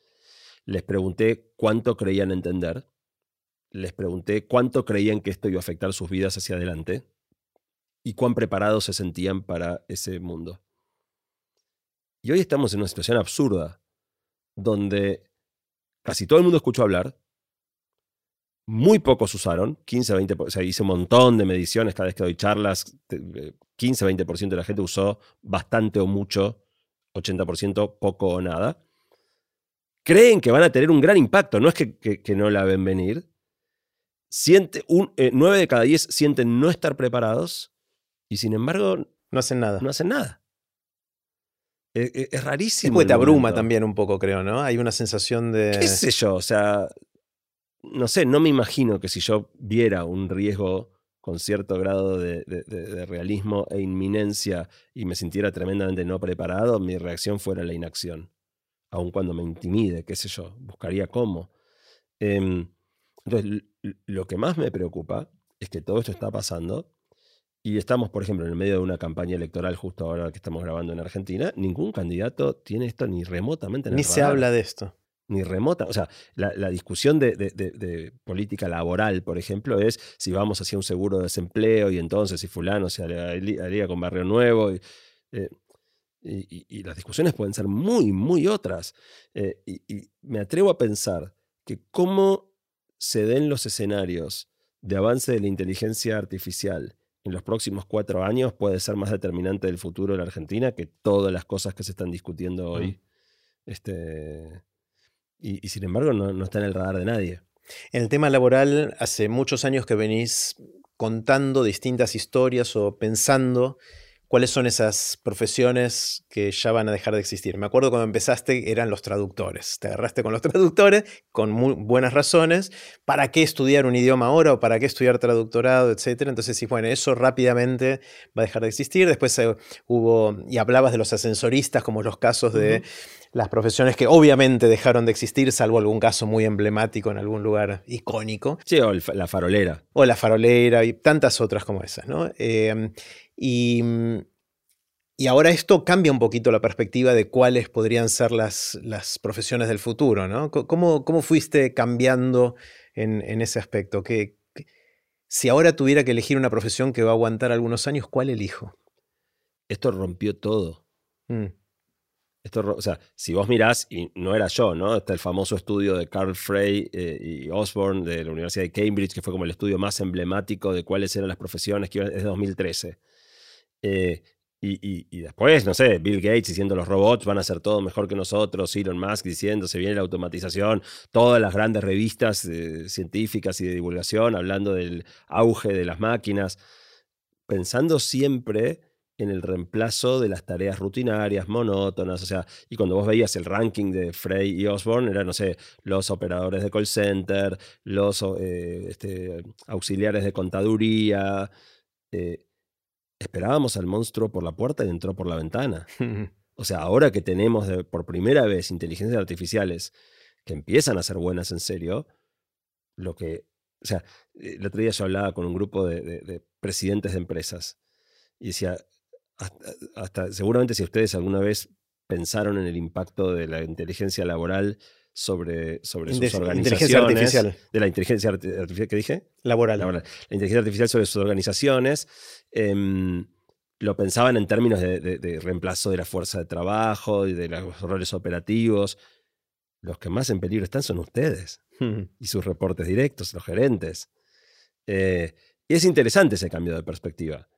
Speaker 2: Les pregunté cuánto creían entender. Les pregunté cuánto creían que esto iba a afectar sus vidas hacia adelante y cuán preparados se sentían para ese mundo. Y hoy estamos en una situación absurda, donde casi todo el mundo escuchó hablar, muy pocos usaron, 15, 20, o sea, hice un montón de mediciones cada vez que doy charlas, 15, 20% de la gente usó bastante o mucho, 80% poco o nada. Creen que van a tener un gran impacto, no es que, no la ven venir. Siente, un, 9 eh, de cada 10 sienten no estar preparados y sin embargo...
Speaker 1: No hacen nada.
Speaker 2: No hacen nada. E, e, es, rarísimo.
Speaker 1: Es porque te abruma también un poco, creo, ¿no? Hay una sensación de.
Speaker 2: ¿Qué sé yo? O sea, no sé, no me imagino que si yo viera un riesgo con cierto grado de, realismo e inminencia y me sintiera tremendamente no preparado, mi reacción fuera la inacción. Aun cuando me intimide, qué sé yo, buscaría cómo. Em, entonces, lo que más me preocupa es que todo esto está pasando y estamos, por ejemplo, en el medio de una campaña electoral justo ahora que estamos grabando en Argentina. Ningún candidato tiene esto ni remotamente
Speaker 1: en Ni se habla de esto
Speaker 2: ni remota. O sea, la, discusión de, política laboral, por ejemplo, es si vamos hacia un seguro de desempleo y entonces si fulano se haría con Barrio Nuevo. Eh, y, las discusiones pueden ser muy, muy otras. Eh, y, me atrevo a pensar que cómo se den los escenarios de avance de la inteligencia artificial en los próximos cuatro años puede ser más determinante del futuro de la Argentina que todas las cosas que se están discutiendo hoy. Mm. Este, y, sin embargo no, está en el radar de nadie.
Speaker 1: En el tema laboral, hace muchos años que venís contando distintas historias o pensando cuáles son esas profesiones que ya van a dejar de existir. Me acuerdo cuando empezaste eran los traductores. Te agarraste con los <laughs> traductores con muy buenas razones. ¿Para qué estudiar un idioma ahora o para qué estudiar traductorado, etcétera? Entonces, sí, bueno, eso rápidamente va a dejar de existir. Después eh, hubo, y hablabas de los ascensoristas como los casos de las profesiones que obviamente dejaron de existir, salvo algún caso muy emblemático en algún lugar icónico.
Speaker 2: Sí, o la farolera.
Speaker 1: O la farolera y tantas otras como esas, ¿no? Em, y, y, ahora esto cambia un poquito la perspectiva de cuáles podrían ser las, las profesiones del futuro, ¿no? ¿Cómo, cómo fuiste cambiando en, ese aspecto? ¿Qué, si ahora tuviera que elegir una profesión que va a aguantar algunos años, ¿cuál elijo?
Speaker 2: Esto rompió todo. Mm o sea, si vos mirás, y no era yo, ¿no? Está el famoso estudio de Carl Frey eh, y Osborne de la Universidad de Cambridge, que fue como el estudio más emblemático de cuáles eran las profesiones, que es de 2013. Eh, y, después, no sé, Bill Gates diciendo los robots van a hacer todo mejor que nosotros, Elon Musk diciendo se viene la automatización, todas las grandes revistas eh, científicas y de divulgación hablando del auge de las máquinas, pensando siempre en el reemplazo de las tareas rutinarias, monótonas, o sea, y cuando vos veías el ranking de Frey y Osborne, eran, no sé, los operadores de call center, los eh, este, auxiliares de contaduría. Eh, esperábamos al monstruo por la puerta y entró por la ventana. <laughs> o sea, ahora que tenemos por primera vez inteligencias artificiales que empiezan a ser buenas en serio, lo que, o sea, el otro día yo hablaba con un grupo de presidentes de empresas y decía, hasta, seguramente si ustedes alguna vez pensaron en el impacto de la inteligencia laboral sobre, sobre sus organizaciones. Artificial. De la inteligencia artificial, ¿qué dije?
Speaker 1: Laboral.
Speaker 2: La inteligencia artificial sobre sus organizaciones. Em, lo pensaban en términos de, reemplazo de la fuerza de trabajo y de los roles operativos. Los que más en peligro están son ustedes y sus reportes directos, los gerentes. Eh, y es interesante ese cambio de perspectiva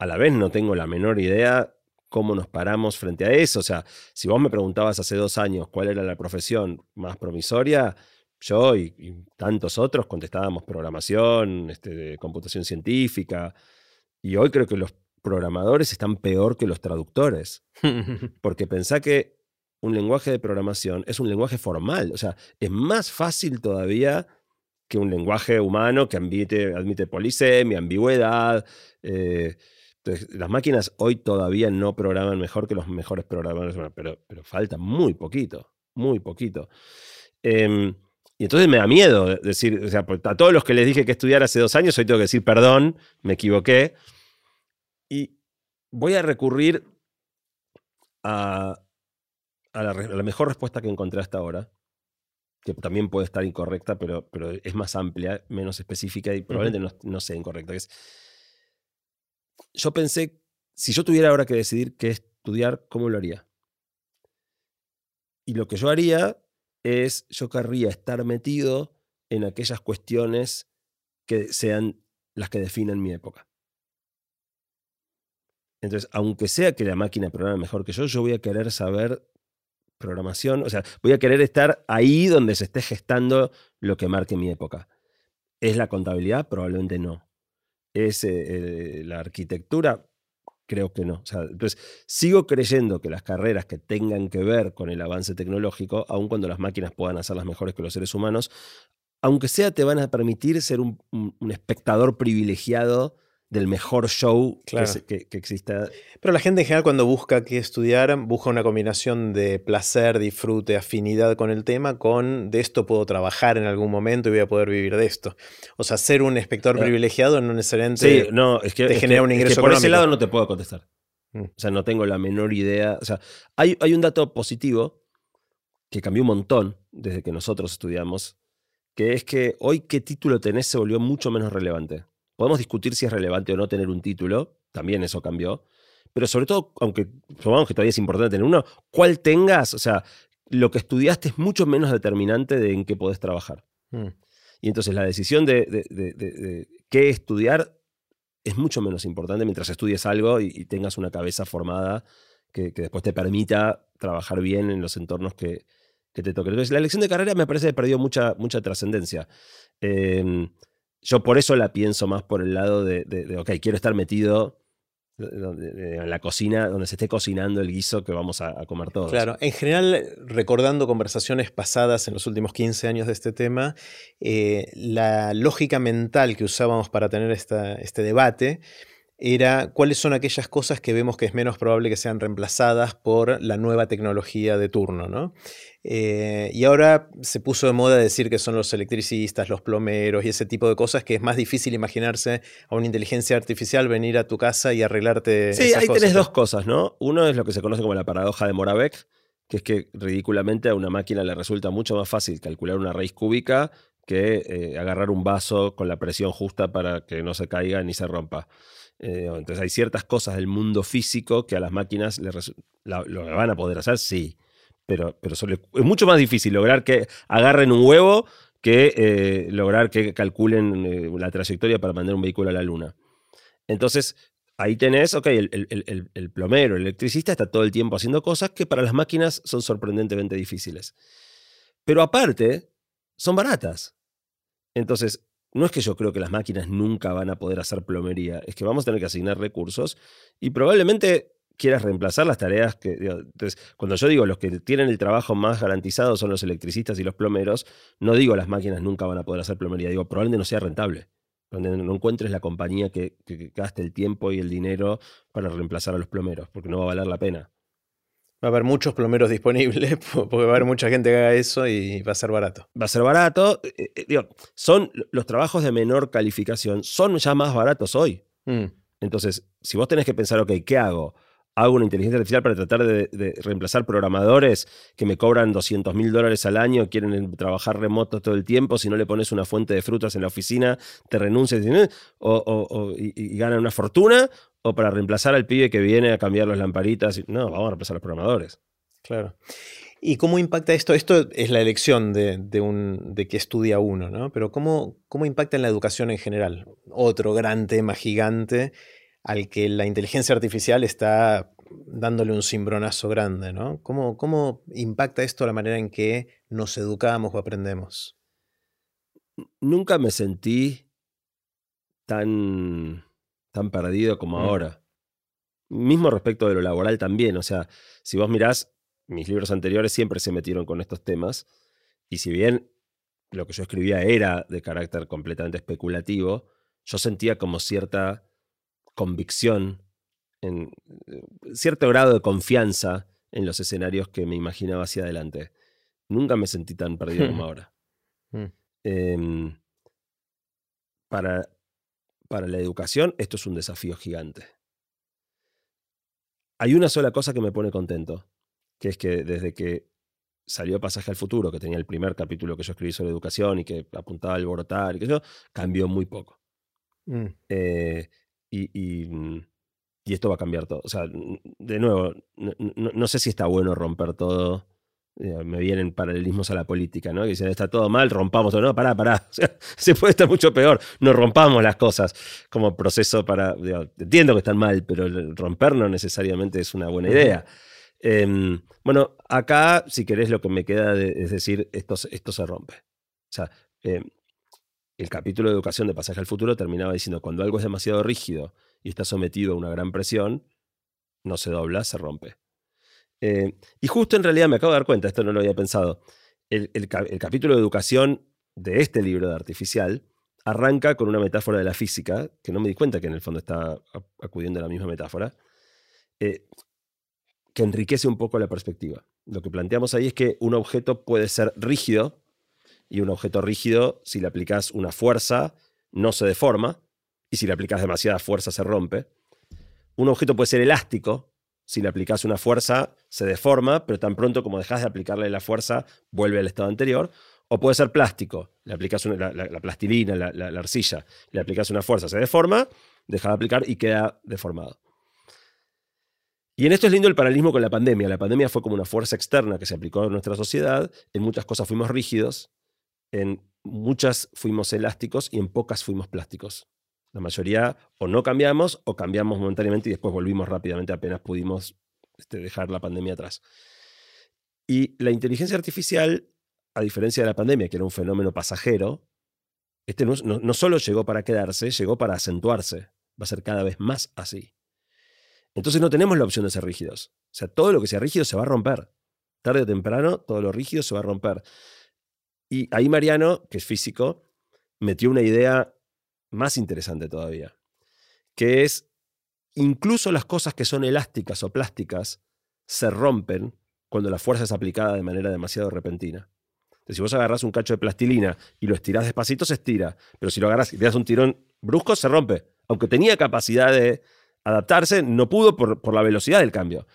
Speaker 2: a la vez no tengo la menor idea cómo nos paramos frente a eso. O sea, si vos me preguntabas hace dos años cuál era la profesión más promisoria, yo y, tantos otros contestábamos programación, este, computación científica. Y hoy creo que los programadores están peor que los traductores. <laughs> Porque pensá que un lenguaje de programación es un lenguaje formal. O sea, es más fácil todavía que un lenguaje humano que admite, admite polisemia, ambigüedad. Eh, entonces, las máquinas hoy todavía no programan mejor que los mejores programadores, pero, pero falta muy poquito, muy poquito. Em, Y entonces me da miedo decir, o sea, a todos los que les dije que estudiar hace dos años, hoy tengo que decir perdón, me equivoqué. Y voy a recurrir a, la, mejor respuesta que encontré hasta ahora, que también puede estar incorrecta, pero, pero es más amplia, menos específica y probablemente no, no, sea incorrecta. Es, yo pensé, si yo tuviera ahora que decidir qué estudiar, ¿cómo lo haría? Y lo que yo haría es, yo querría estar metido en aquellas cuestiones que sean las que definen mi época. Entonces, aunque sea que la máquina programa mejor que yo, yo voy a querer saber programación, o sea, voy a querer estar ahí donde se esté gestando lo que marque mi época. ¿Es la contabilidad? Probablemente no. ¿Es eh, eh, la arquitectura? Creo que no. entonces, sigo creyendo que las carreras que tengan que ver con el avance tecnológico, aun cuando las máquinas puedan hacerlas mejores que los seres humanos, aunque sea te van a permitir ser un, espectador privilegiado del mejor show que, exista.
Speaker 1: Pero la gente en general cuando busca qué estudiar, busca una combinación de placer, disfrute, afinidad con el tema, con de esto puedo trabajar en algún momento y voy a poder vivir de esto. O sea, ser un espectador privilegiado no necesariamente
Speaker 2: sí, no, es que, te genera un ingreso Por ese lado no te puedo contestar. Mm. O sea, no tengo la menor idea. O sea, hay, hay un dato positivo que cambió un montón desde que nosotros estudiamos, que es que hoy qué título tenés se volvió mucho menos relevante. Podemos discutir si es relevante o no tener un título, también eso cambió. Pero sobre todo, aunque supongamos que todavía es importante tener uno, cuál tengas, o sea, lo que estudiaste es mucho menos determinante de en qué podés trabajar. Mm. Y entonces la decisión de, qué estudiar es mucho menos importante mientras estudies algo y, tengas una cabeza formada que, después te permita trabajar bien en los entornos que, te toquen. Entonces, la elección de carrera me parece que perdió mucha, mucha trascendencia. Em, yo por eso la pienso más por el lado de, ok, quiero estar metido en la cocina, donde se esté cocinando el guiso que vamos a, comer todos.
Speaker 1: Claro, en general, recordando conversaciones pasadas en los últimos 15 años de este tema, eh, la lógica mental que usábamos para tener este debate era cuáles son aquellas cosas que vemos que es menos probable que sean reemplazadas por la nueva tecnología de turno. ¿no? Eh, y ahora se puso de moda decir que son los electricistas, los plomeros y ese tipo de cosas que es más difícil imaginarse a una inteligencia artificial venir a tu casa y arreglarte.
Speaker 2: Sí, ahí tenés dos cosas, ¿no? Uno es lo que se conoce como la paradoja de Moravec, que es que ridículamente a una máquina le resulta mucho más fácil calcular una raíz cúbica que eh, agarrar un vaso con la presión justa para que no se caiga ni se rompa. Eh, entonces hay ciertas cosas del mundo físico que a las máquinas le lo van a poder hacer, sí pero, pero es mucho más difícil lograr que agarren un huevo que eh, lograr que calculen eh, la trayectoria para mandar un vehículo a la luna. Entonces, ahí tenés, ok, el, plomero, el electricista está todo el tiempo haciendo cosas que para las máquinas son sorprendentemente difíciles. Pero aparte, son baratas. Entonces, no es que yo creo que las máquinas nunca van a poder hacer plomería, es que vamos a tener que asignar recursos y probablemente quieras reemplazar las tareas que... entonces, cuando yo digo los que tienen el trabajo más garantizado son los electricistas y los plomeros, no digo las máquinas nunca van a poder hacer plomería, digo probablemente no sea rentable. Donde no encuentres la compañía que, gaste el tiempo y el dinero para reemplazar a los plomeros, porque no va a valer la pena.
Speaker 1: Va a haber muchos plomeros disponibles, <laughs> porque va a haber mucha gente que haga eso y va a ser barato.
Speaker 2: Va a ser barato. Eh, eh, digo, son los trabajos de menor calificación, son ya más baratos hoy. Mm. Entonces, si vos tenés que pensar, ok, ¿qué hago? Hago una inteligencia artificial para tratar de, reemplazar programadores que me cobran 200 mil dólares al año, quieren trabajar remoto todo el tiempo, si no le pones una fuente de frutas en la oficina, te renuncias o, y, ganan una fortuna, o para reemplazar al pibe que viene a cambiar las lamparitas. No, vamos a reemplazar a los programadores.
Speaker 1: Claro. ¿Y cómo impacta esto? Esto es la elección de, un, de estudia uno, ¿no? Pero ¿cómo, ¿cómo impacta en la educación en general? Otro gran tema gigante al que la inteligencia artificial está dándole un cimbronazo grande, ¿no? ¿Cómo, ¿Cómo, impacta esto la manera en que nos educamos o aprendemos?
Speaker 2: Nunca me sentí tan, tan perdido como mm. ahora. Mismo respecto de lo laboral también. O sea, si vos mirás, mis libros anteriores siempre se metieron con estos temas. Y si bien lo que yo escribía era de carácter completamente especulativo, yo sentía como cierta convicción, en eh, cierto grado de confianza en los escenarios que me imaginaba hacia adelante. Nunca me sentí tan perdido como <laughs> ahora. Mm. Em, para, para la educación esto es un desafío gigante. Hay una sola cosa que me pone contento, que es que desde que salió Pasaje al Futuro, que tenía el primer capítulo que yo escribí sobre educación y que apuntaba a alborotar y que yo, cambió muy poco. Mm. Eh, y, mm, y, esto va a cambiar todo. O sea, de nuevo, no, sé si está bueno romper todo. Me vienen paralelismos a la política, ¿no? Que dicen, está todo mal, rompamos todo. No, pará, pará. <laughs> se puede estar mucho peor. No rompamos las cosas como proceso para. entiendo que están mal, pero romper no necesariamente es una buena idea. Em, bueno, acá, si querés, lo que me queda es decir, esto, esto se rompe. O sea, em, el capítulo de educación de Pasaje al Futuro terminaba diciendo, cuando algo es demasiado rígido y está sometido a una gran presión, no se dobla, se rompe. Eh, y justo en realidad me acabo de dar cuenta, esto no lo había pensado, el, capítulo de educación de este libro de artificial arranca con una metáfora de la física, que no me di cuenta que en el fondo está acudiendo a la misma metáfora. Eh, que enriquece un poco la perspectiva. Lo que planteamos ahí es que un objeto puede ser rígido y un objeto rígido, si le aplicas una fuerza, no se deforma y si le aplicas demasiada fuerza se rompe. Un objeto puede ser elástico, si le aplicas una fuerza se deforma, pero tan pronto como dejas de aplicarle la fuerza vuelve al estado anterior. O puede ser plástico, le aplicas la, plastilina, la, arcilla, le aplicas una fuerza, se deforma, deja de aplicar y queda deformado. Y en esto es lindo el paralelismo con la pandemia. La pandemia fue como una fuerza externa que se aplicó a nuestra sociedad. En muchas cosas fuimos rígidos, en muchas fuimos elásticos y en pocas fuimos plásticos. La mayoría o no cambiamos o cambiamos momentáneamente y después volvimos rápidamente apenas pudimos este, dejar la pandemia atrás. Y la inteligencia artificial, a diferencia de la pandemia, que era un fenómeno pasajero, este no, no solo llegó para quedarse, llegó para acentuarse. Va a ser cada vez más así. Entonces no tenemos la opción de ser rígidos. O sea, todo lo que sea rígido se va a romper. Tarde o temprano, todo lo rígido se va a romper. Y ahí Mariano, que es físico, metió una idea más interesante todavía, que es, incluso las cosas que son elásticas o plásticas se rompen cuando la fuerza es aplicada de manera demasiado repentina. Entonces, si vos agarrás un cacho de plastilina y lo estirás despacito, se estira. Pero si lo agarrás y te das un tirón brusco, se rompe. Aunque tenía capacidad de adaptarse, no pudo por, la velocidad del cambio.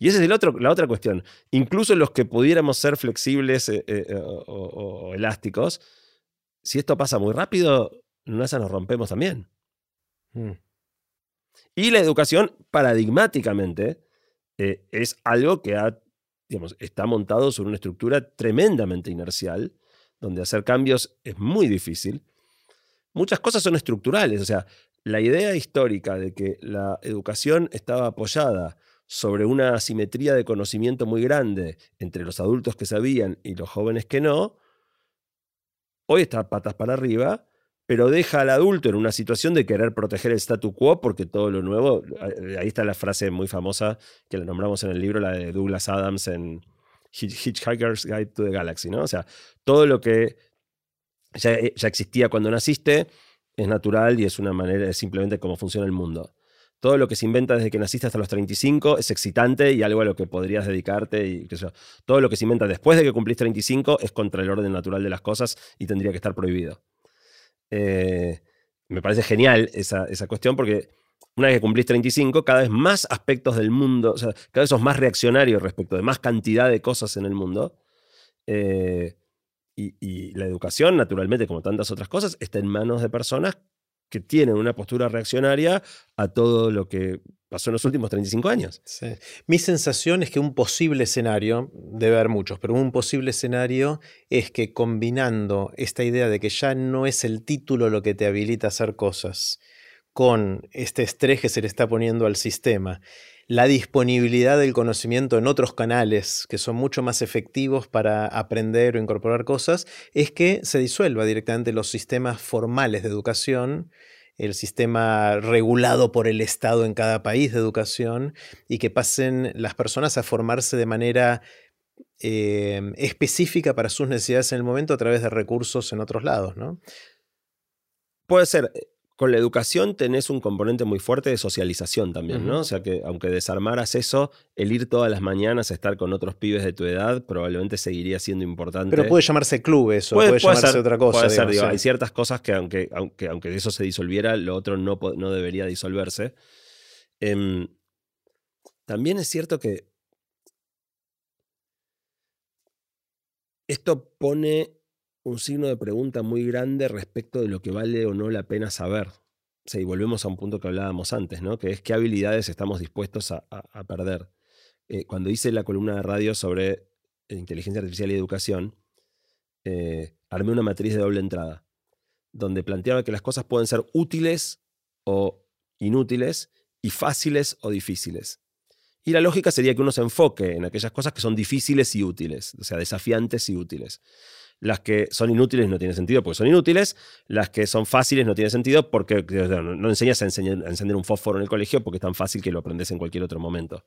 Speaker 2: Y esa es el otro, la otra cuestión. Incluso los que pudiéramos ser flexibles eh, eh, eh, o, elásticos, si esto pasa muy rápido, nos rompemos también. Hmm. Y la educación, paradigmáticamente, es algo que digamos, está montado sobre una estructura tremendamente inercial, donde hacer cambios es muy difícil. Muchas cosas son estructurales, o sea, la idea histórica de que la educación estaba apoyada sobre una asimetría de conocimiento muy grande entre los adultos que sabían y los jóvenes que no, hoy está patas para arriba, pero deja al adulto en una situación de querer proteger el statu quo porque todo lo nuevo, ahí está la frase muy famosa que la nombramos en el libro, la de Douglas Adams en Hitchhiker's Guide to the Galaxy, ¿no? O sea, todo lo que ya, ya existía cuando naciste, es natural y es una manera, de simplemente cómo funciona el mundo. Todo lo que se inventa desde que naciste hasta los 35 es excitante y algo a lo que podrías dedicarte. Y, Todo lo que se inventa después de que cumplís 35 es contra el orden natural de las cosas y tendría que estar prohibido. Eh, me parece genial esa, cuestión porque una vez que cumplís 35, cada vez más aspectos del mundo, o sea, cada vez sos más reaccionario respecto de más cantidad de cosas en el mundo. Eh, y, la educación, naturalmente, como tantas otras cosas, está en manos de personas que tienen una postura reaccionaria a todo lo que pasó en los últimos 35 años.
Speaker 1: Mi sensación es que un posible escenario, debe haber muchos, pero un posible escenario es que combinando esta idea de que ya no es el título lo que te habilita a hacer cosas, con este estrés que se le está poniendo al sistema la disponibilidad del conocimiento en otros canales que son mucho más efectivos para aprender o incorporar cosas, es que se disuelva directamente los sistemas formales de educación, el sistema regulado por el Estado en cada país de educación, y que pasen las personas a formarse de manera eh, específica para sus necesidades en el momento a través de recursos en otros lados, ¿no?
Speaker 2: Puede ser con la educación tenés un componente muy fuerte de socialización también, ¿no? O sea que aunque desarmaras eso, el ir todas las mañanas a estar con otros pibes de tu edad probablemente seguiría siendo importante.
Speaker 1: Pero puede llamarse club eso, puede, llamarse otra cosa.
Speaker 2: Hay ciertas cosas que aunque, aunque, aunque eso se disolviera, lo otro no, no debería disolverse. Em, también es cierto que esto pone un signo de pregunta muy grande respecto de lo que vale o no la pena saber. y volvemos a un punto que hablábamos antes, ¿no? que es qué habilidades estamos dispuestos a, perder. Eh, cuando hice la columna de radio sobre inteligencia artificial y educación, eh, armé una matriz de doble entrada, donde planteaba que las cosas pueden ser útiles o inútiles y fáciles o difíciles. Y la lógica sería que uno se enfoque en aquellas cosas que son difíciles y útiles, o sea, desafiantes y útiles. Las que son inútiles no tienen sentido porque son inútiles. Las que son fáciles no tienen sentido porque no enseñas a, encender un fósforo en el colegio porque es tan fácil que lo aprendes en cualquier otro momento.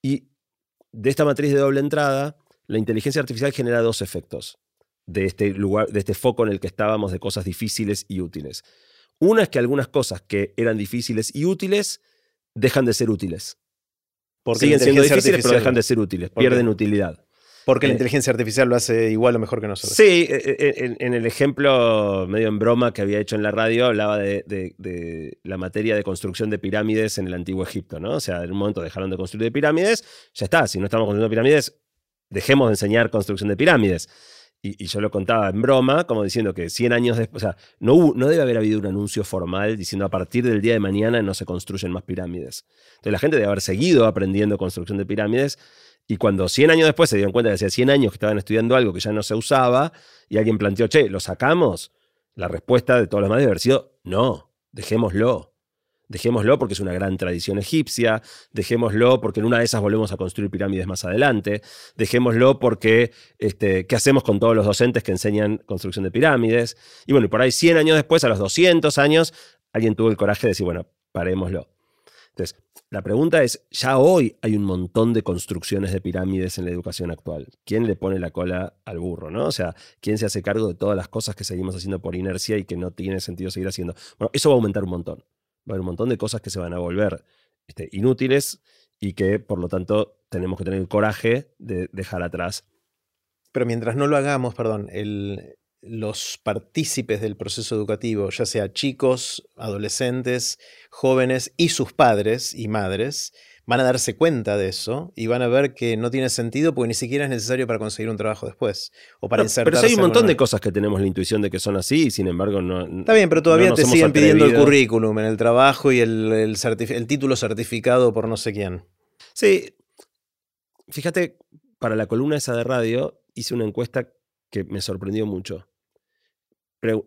Speaker 2: Y de esta matriz de doble entrada, la inteligencia artificial genera dos efectos de este lugar, de este foco en el que estábamos de cosas difíciles y útiles. Una es que algunas cosas que eran difíciles y útiles dejan de ser útiles. Porque Siguen siendo difíciles, pero dejan de ser útiles, pierden utilidad.
Speaker 1: Porque la eh, inteligencia artificial lo hace igual o mejor que nosotros.
Speaker 2: Sí, eh, eh, en, el ejemplo medio en broma que había hecho en la radio, hablaba de, la materia de construcción de pirámides en el antiguo Egipto, ¿no? O sea, en un momento dejaron de construir pirámides, ya está, si no estamos construyendo pirámides, dejemos de enseñar construcción de pirámides. Y, yo lo contaba en broma, como diciendo que 100 años después, o sea, no, no debe haber habido un anuncio formal diciendo a partir del día de mañana no se construyen más pirámides. Entonces la gente debe haber seguido aprendiendo construcción de pirámides y cuando 100 años después se dieron cuenta que hacía 100 años que estaban estudiando algo que ya no se usaba y alguien planteó, che, ¿lo sacamos? La respuesta de todos los demás debe haber sido, no, dejémoslo. Dejémoslo porque es una gran tradición egipcia, dejémoslo porque en una de esas volvemos a construir pirámides más adelante, dejémoslo porque, este, ¿qué hacemos con todos los docentes que enseñan construcción de pirámides? Y bueno, y por ahí 100 años después, a los 200 años, alguien tuvo el coraje de decir, bueno, parémoslo. Entonces, la pregunta es, ya hoy hay un montón de construcciones de pirámides en la educación actual. ¿Quién le pone la cola al burro? ¿no? O sea, ¿quién se hace cargo de todas las cosas que seguimos haciendo por inercia y que no tiene sentido seguir haciendo? Bueno, eso va a aumentar un montón. Va a haber un montón de cosas que se van a volver este, inútiles y que, por lo tanto, tenemos que tener el coraje de dejar atrás.
Speaker 1: Pero mientras no lo hagamos, perdón, el, los partícipes del proceso educativo, ya sea chicos, adolescentes, jóvenes y sus padres y madres, van a darse cuenta de eso y van a ver que no tiene sentido porque ni siquiera es necesario para conseguir un trabajo después o para
Speaker 2: Pero hay un montón de cosas que tenemos la intuición de que son así y sin embargo no.
Speaker 1: Está bien, pero todavía te siguen pidiendo el currículum en el trabajo y el, el título certificado por no sé quién.
Speaker 2: Sí. Fíjate, para la columna esa de radio hice una encuesta que me sorprendió mucho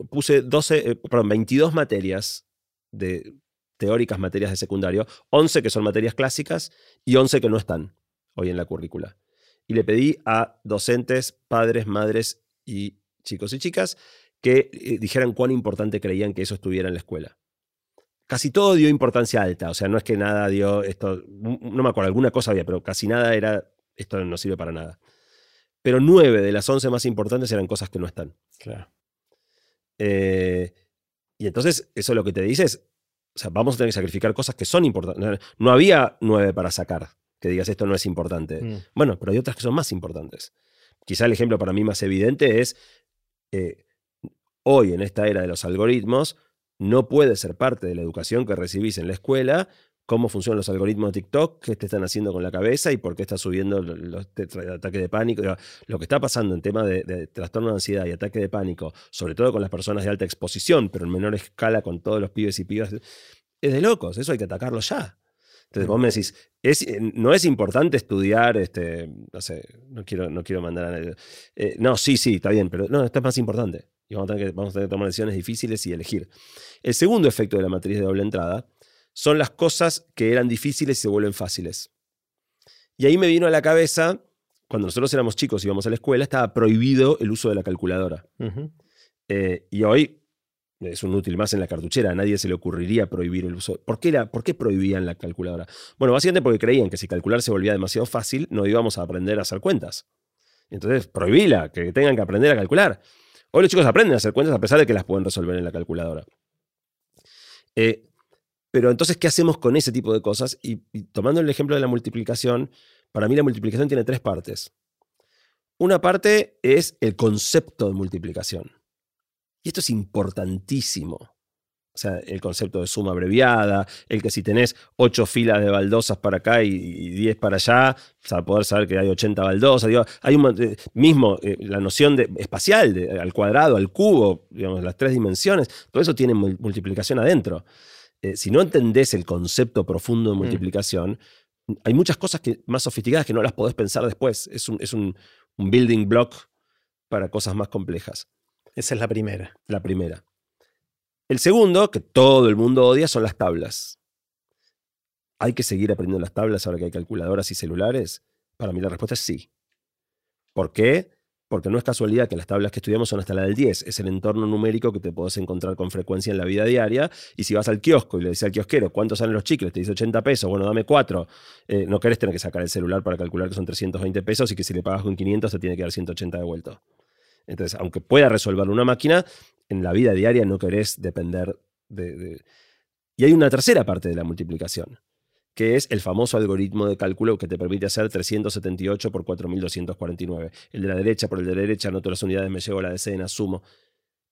Speaker 2: puse 12, eh, perdón, 22 materias de teóricas materias de secundario, 11 que son materias clásicas y 11 que no están hoy en la currícula. Y le pedí a docentes, padres, madres y chicos y chicas que eh, dijeran cuán importante creían que eso estuviera en la escuela. Casi todo dio importancia alta, o sea, no es que nada dio esto, no me acuerdo, alguna cosa había, pero casi nada era, esto no sirve para nada. Pero nueve de las once más importantes eran cosas que no están.
Speaker 1: Claro.
Speaker 2: Eh, y entonces, eso lo que te dice es, o sea, vamos a tener que sacrificar cosas que son importantes. No había nueve para sacar, que digas esto no es importante. Mm. Bueno, pero hay otras que son más importantes. Quizá el ejemplo para mí más evidente es, eh, hoy en esta era de los algoritmos, no puede ser parte de la educación que recibís en la escuela cómo funcionan los algoritmos de TikTok, qué te están haciendo con la cabeza y por qué está subiendo los, ataques de pánico. Lo que está pasando en tema de, trastorno de ansiedad y ataque de pánico, sobre todo con las personas de alta exposición, pero en menor escala con todos los pibes y pibas, es de locos. Eso hay que atacarlo ya. Entonces vos me decís, es, no es importante estudiar, este, no sé, no quiero, no quiero mandar a nadie. Eh, no, sí, sí, está bien, pero no, esto es más importante. Y vamos a, tener que, vamos a tener que tomar decisiones difíciles y elegir. El segundo efecto de la matriz de doble entrada son las cosas que eran difíciles y se vuelven fáciles. Y ahí me vino a la cabeza, cuando nosotros éramos chicos y íbamos a la escuela, estaba prohibido el uso de la calculadora. Eh, y hoy es un útil más en la cartuchera, a nadie se le ocurriría prohibir el uso. ¿Por qué, era, ¿Por qué prohibían la calculadora? Bueno, básicamente porque creían que si calcular se volvía demasiado fácil, no íbamos a aprender a hacer cuentas. Entonces, prohibíla, que tengan que aprender a calcular. Hoy los chicos aprenden a hacer cuentas a pesar de que las pueden resolver en la calculadora. Eh, pero entonces, ¿qué hacemos con ese tipo de cosas? Y, tomando el ejemplo de la multiplicación, para mí la multiplicación tiene tres partes. Una parte es el concepto de multiplicación. Y esto es importantísimo. O sea, el concepto de suma abreviada, el que si tenés ocho filas de baldosas para acá y, diez para allá, para poder saber que hay 80 baldosas. hay un, eh, mismo eh, la noción de, espacial, al cuadrado, al cubo, digamos, las tres dimensiones, todo eso tiene multiplicación adentro. Eh, si no entendés el concepto profundo de mm. multiplicación, hay muchas cosas que, más sofisticadas que no las podés pensar después. Es un, es un, un building block para cosas más complejas.
Speaker 1: Esa es la primera.
Speaker 2: La primera. El segundo, que todo el mundo odia, son las tablas. ¿Hay que seguir aprendiendo las tablas ahora que hay calculadoras y celulares? Para mí la respuesta es sí. ¿Por qué? Porque no es casualidad que las tablas que estudiamos son hasta la del 10. Es el entorno numérico que te podés encontrar con frecuencia en la vida diaria. Y si vas al kiosco y le dices al kiosquero, ¿cuántos salen los chicles? Te dice 80 pesos. Bueno, dame 4. Eh, no querés tener que sacar el celular para calcular que son 320 pesos y que si le pagas con 500 te tiene que dar 180 de vuelta. Entonces, aunque pueda resolver una máquina, en la vida diaria no querés depender de... Y hay una tercera parte de la multiplicación que es el famoso algoritmo de cálculo que te permite hacer 378 por 4249. El de la derecha por el de la derecha, anoto las unidades, me llevo a la decena, sumo.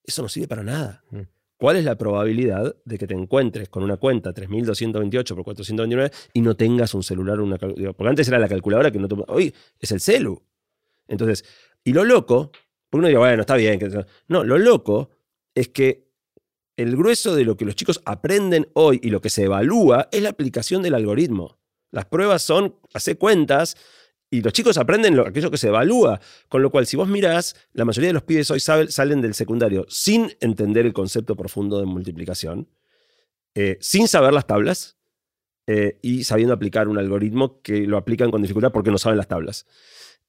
Speaker 2: Eso no sirve para nada. Mm. ¿Cuál es la probabilidad de que te encuentres con una cuenta 3228 por 429 y no tengas un celular una Porque antes era la calculadora que no te... Hoy es el celu. Entonces, y lo loco, porque uno dice, bueno, está bien. No, lo loco es que el grueso de lo que los chicos aprenden hoy y lo que se evalúa es la aplicación del algoritmo. Las pruebas son, hace cuentas, y los chicos aprenden aquello que se evalúa. Con lo cual, si vos mirás, la mayoría de los pibes hoy salen del secundario sin entender el concepto profundo de multiplicación, eh, sin saber las tablas eh, y sabiendo aplicar un algoritmo que lo aplican con dificultad porque no saben las tablas.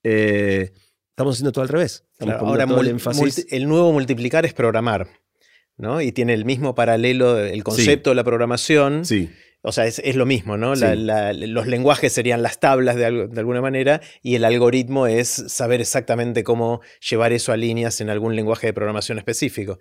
Speaker 2: Eh, estamos haciendo todo al revés.
Speaker 1: ahora, el nuevo multiplicar es programar. ¿No? Y tiene el mismo paralelo, el concepto de la programación.
Speaker 2: Sí.
Speaker 1: O sea, es, lo mismo, ¿no? los lenguajes serían las tablas de, de, alguna manera y el algoritmo es saber exactamente cómo llevar eso a líneas en algún lenguaje de programación específico.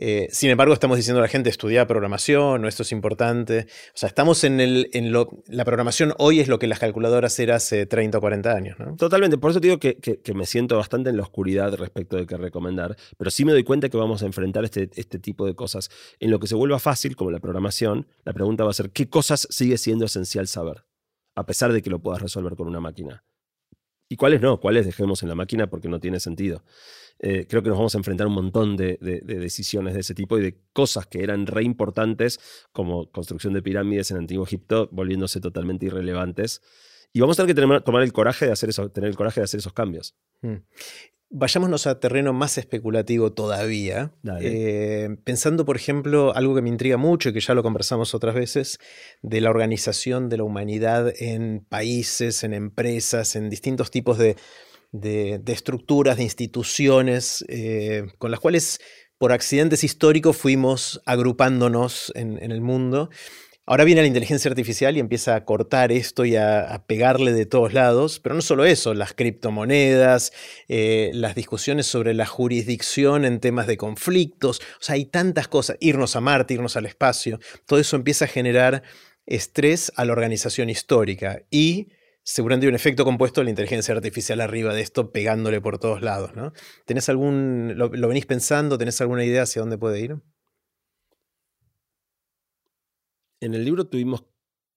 Speaker 1: Eh, sin embargo, estamos diciendo a la gente estudiar programación, o esto es importante. O sea, estamos en, el, en lo, la programación hoy es lo que las calculadoras eran hace 30 o 40 años. ¿no?
Speaker 2: Totalmente, por eso te digo que, me siento bastante en la oscuridad respecto de qué recomendar, pero sí me doy cuenta que vamos a enfrentar este, este tipo de cosas. En lo que se vuelva fácil, como la programación, la pregunta va a ser, ¿qué cosas sigue siendo esencial saber? A pesar de que lo puedas resolver con una máquina. ¿Y cuáles no? ¿Cuáles dejemos en la máquina porque no tiene sentido? Eh, creo que nos vamos a enfrentar a un montón de, decisiones de ese tipo y de cosas que eran re importantes, como construcción de pirámides en Antiguo Egipto, volviéndose totalmente irrelevantes. Y vamos a tener que tomar el coraje de hacer eso, tener el coraje de hacer esos cambios. Hmm.
Speaker 1: Vayámonos a terreno más especulativo todavía, eh, pensando, por ejemplo, algo que me intriga mucho y que ya lo conversamos otras veces, de la organización de la humanidad en países, en empresas, en distintos tipos de, estructuras, de instituciones, eh, con las cuales por accidentes históricos fuimos agrupándonos en el mundo. Ahora viene la inteligencia artificial y empieza a cortar esto y a, pegarle de todos lados, pero no solo eso, las criptomonedas, eh, las discusiones sobre la jurisdicción en temas de conflictos, o sea, hay tantas cosas, irnos a Marte, irnos al espacio, todo eso empieza a generar estrés a la organización histórica y seguramente hay un efecto compuesto de la inteligencia artificial arriba de esto pegándole por todos lados, ¿no? ¿Tenés algún, lo venís pensando, tenés alguna idea hacia dónde puede ir?
Speaker 2: En el libro tuvimos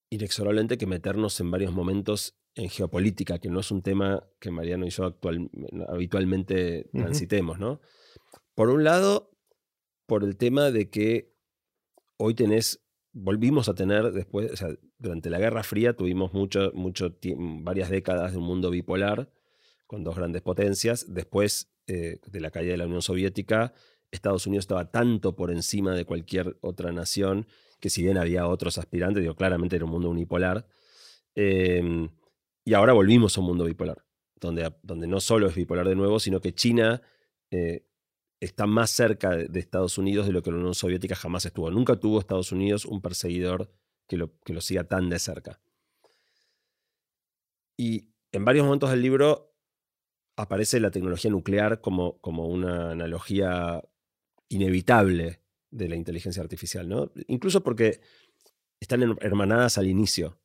Speaker 2: inexorablemente que meternos en varios momentos en geopolítica, que no es un tema que Mariano y yo habitualmente transitemos, ¿no? Por un lado, por el tema de que hoy tenés, volvimos a tener después, durante la Guerra Fría tuvimos mucho, mucho varias décadas de un mundo bipolar con dos grandes potencias. Después eh, de la caída de la Unión Soviética, Estados Unidos estaba tanto por encima de cualquier otra nación que si bien había otros aspirantes, digo, claramente era un mundo unipolar. Em, y ahora volvimos a un mundo bipolar, donde, donde no solo es bipolar de nuevo, sino que China eh, está más cerca de, Estados Unidos de lo que la Unión Soviética jamás estuvo. Nunca tuvo Estados Unidos un perseguidor que lo, que lo siga tan de cerca. Y en varios momentos del libro aparece la tecnología nuclear como, como una analogía inevitable de la inteligencia artificial, ¿no? Incluso porque están hermanadas al inicio.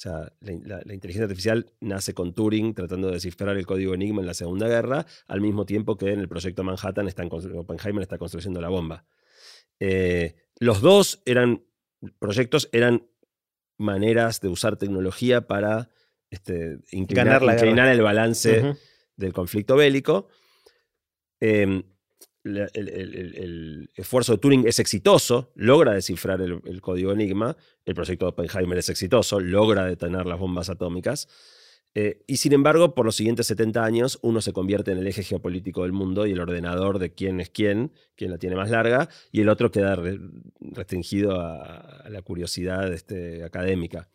Speaker 2: O sea, la, inteligencia artificial nace con Turing tratando de descifrar el código Enigma en la Segunda Guerra, al mismo tiempo que en el proyecto Manhattan está Oppenheimer está construyendo la bomba. Eh, los dos eran proyectos, eran maneras de usar tecnología para este, inclinar, el balance del conflicto bélico. Em, el, esfuerzo de Turing es exitoso, logra descifrar el, código Enigma, el proyecto de Oppenheimer es exitoso, logra detener las bombas atómicas, eh, y sin embargo, por los siguientes 70 años, uno se convierte en el eje geopolítico del mundo y el ordenador de quién es quién, quién la tiene más larga, y el otro queda restringido a, la curiosidad este, académica.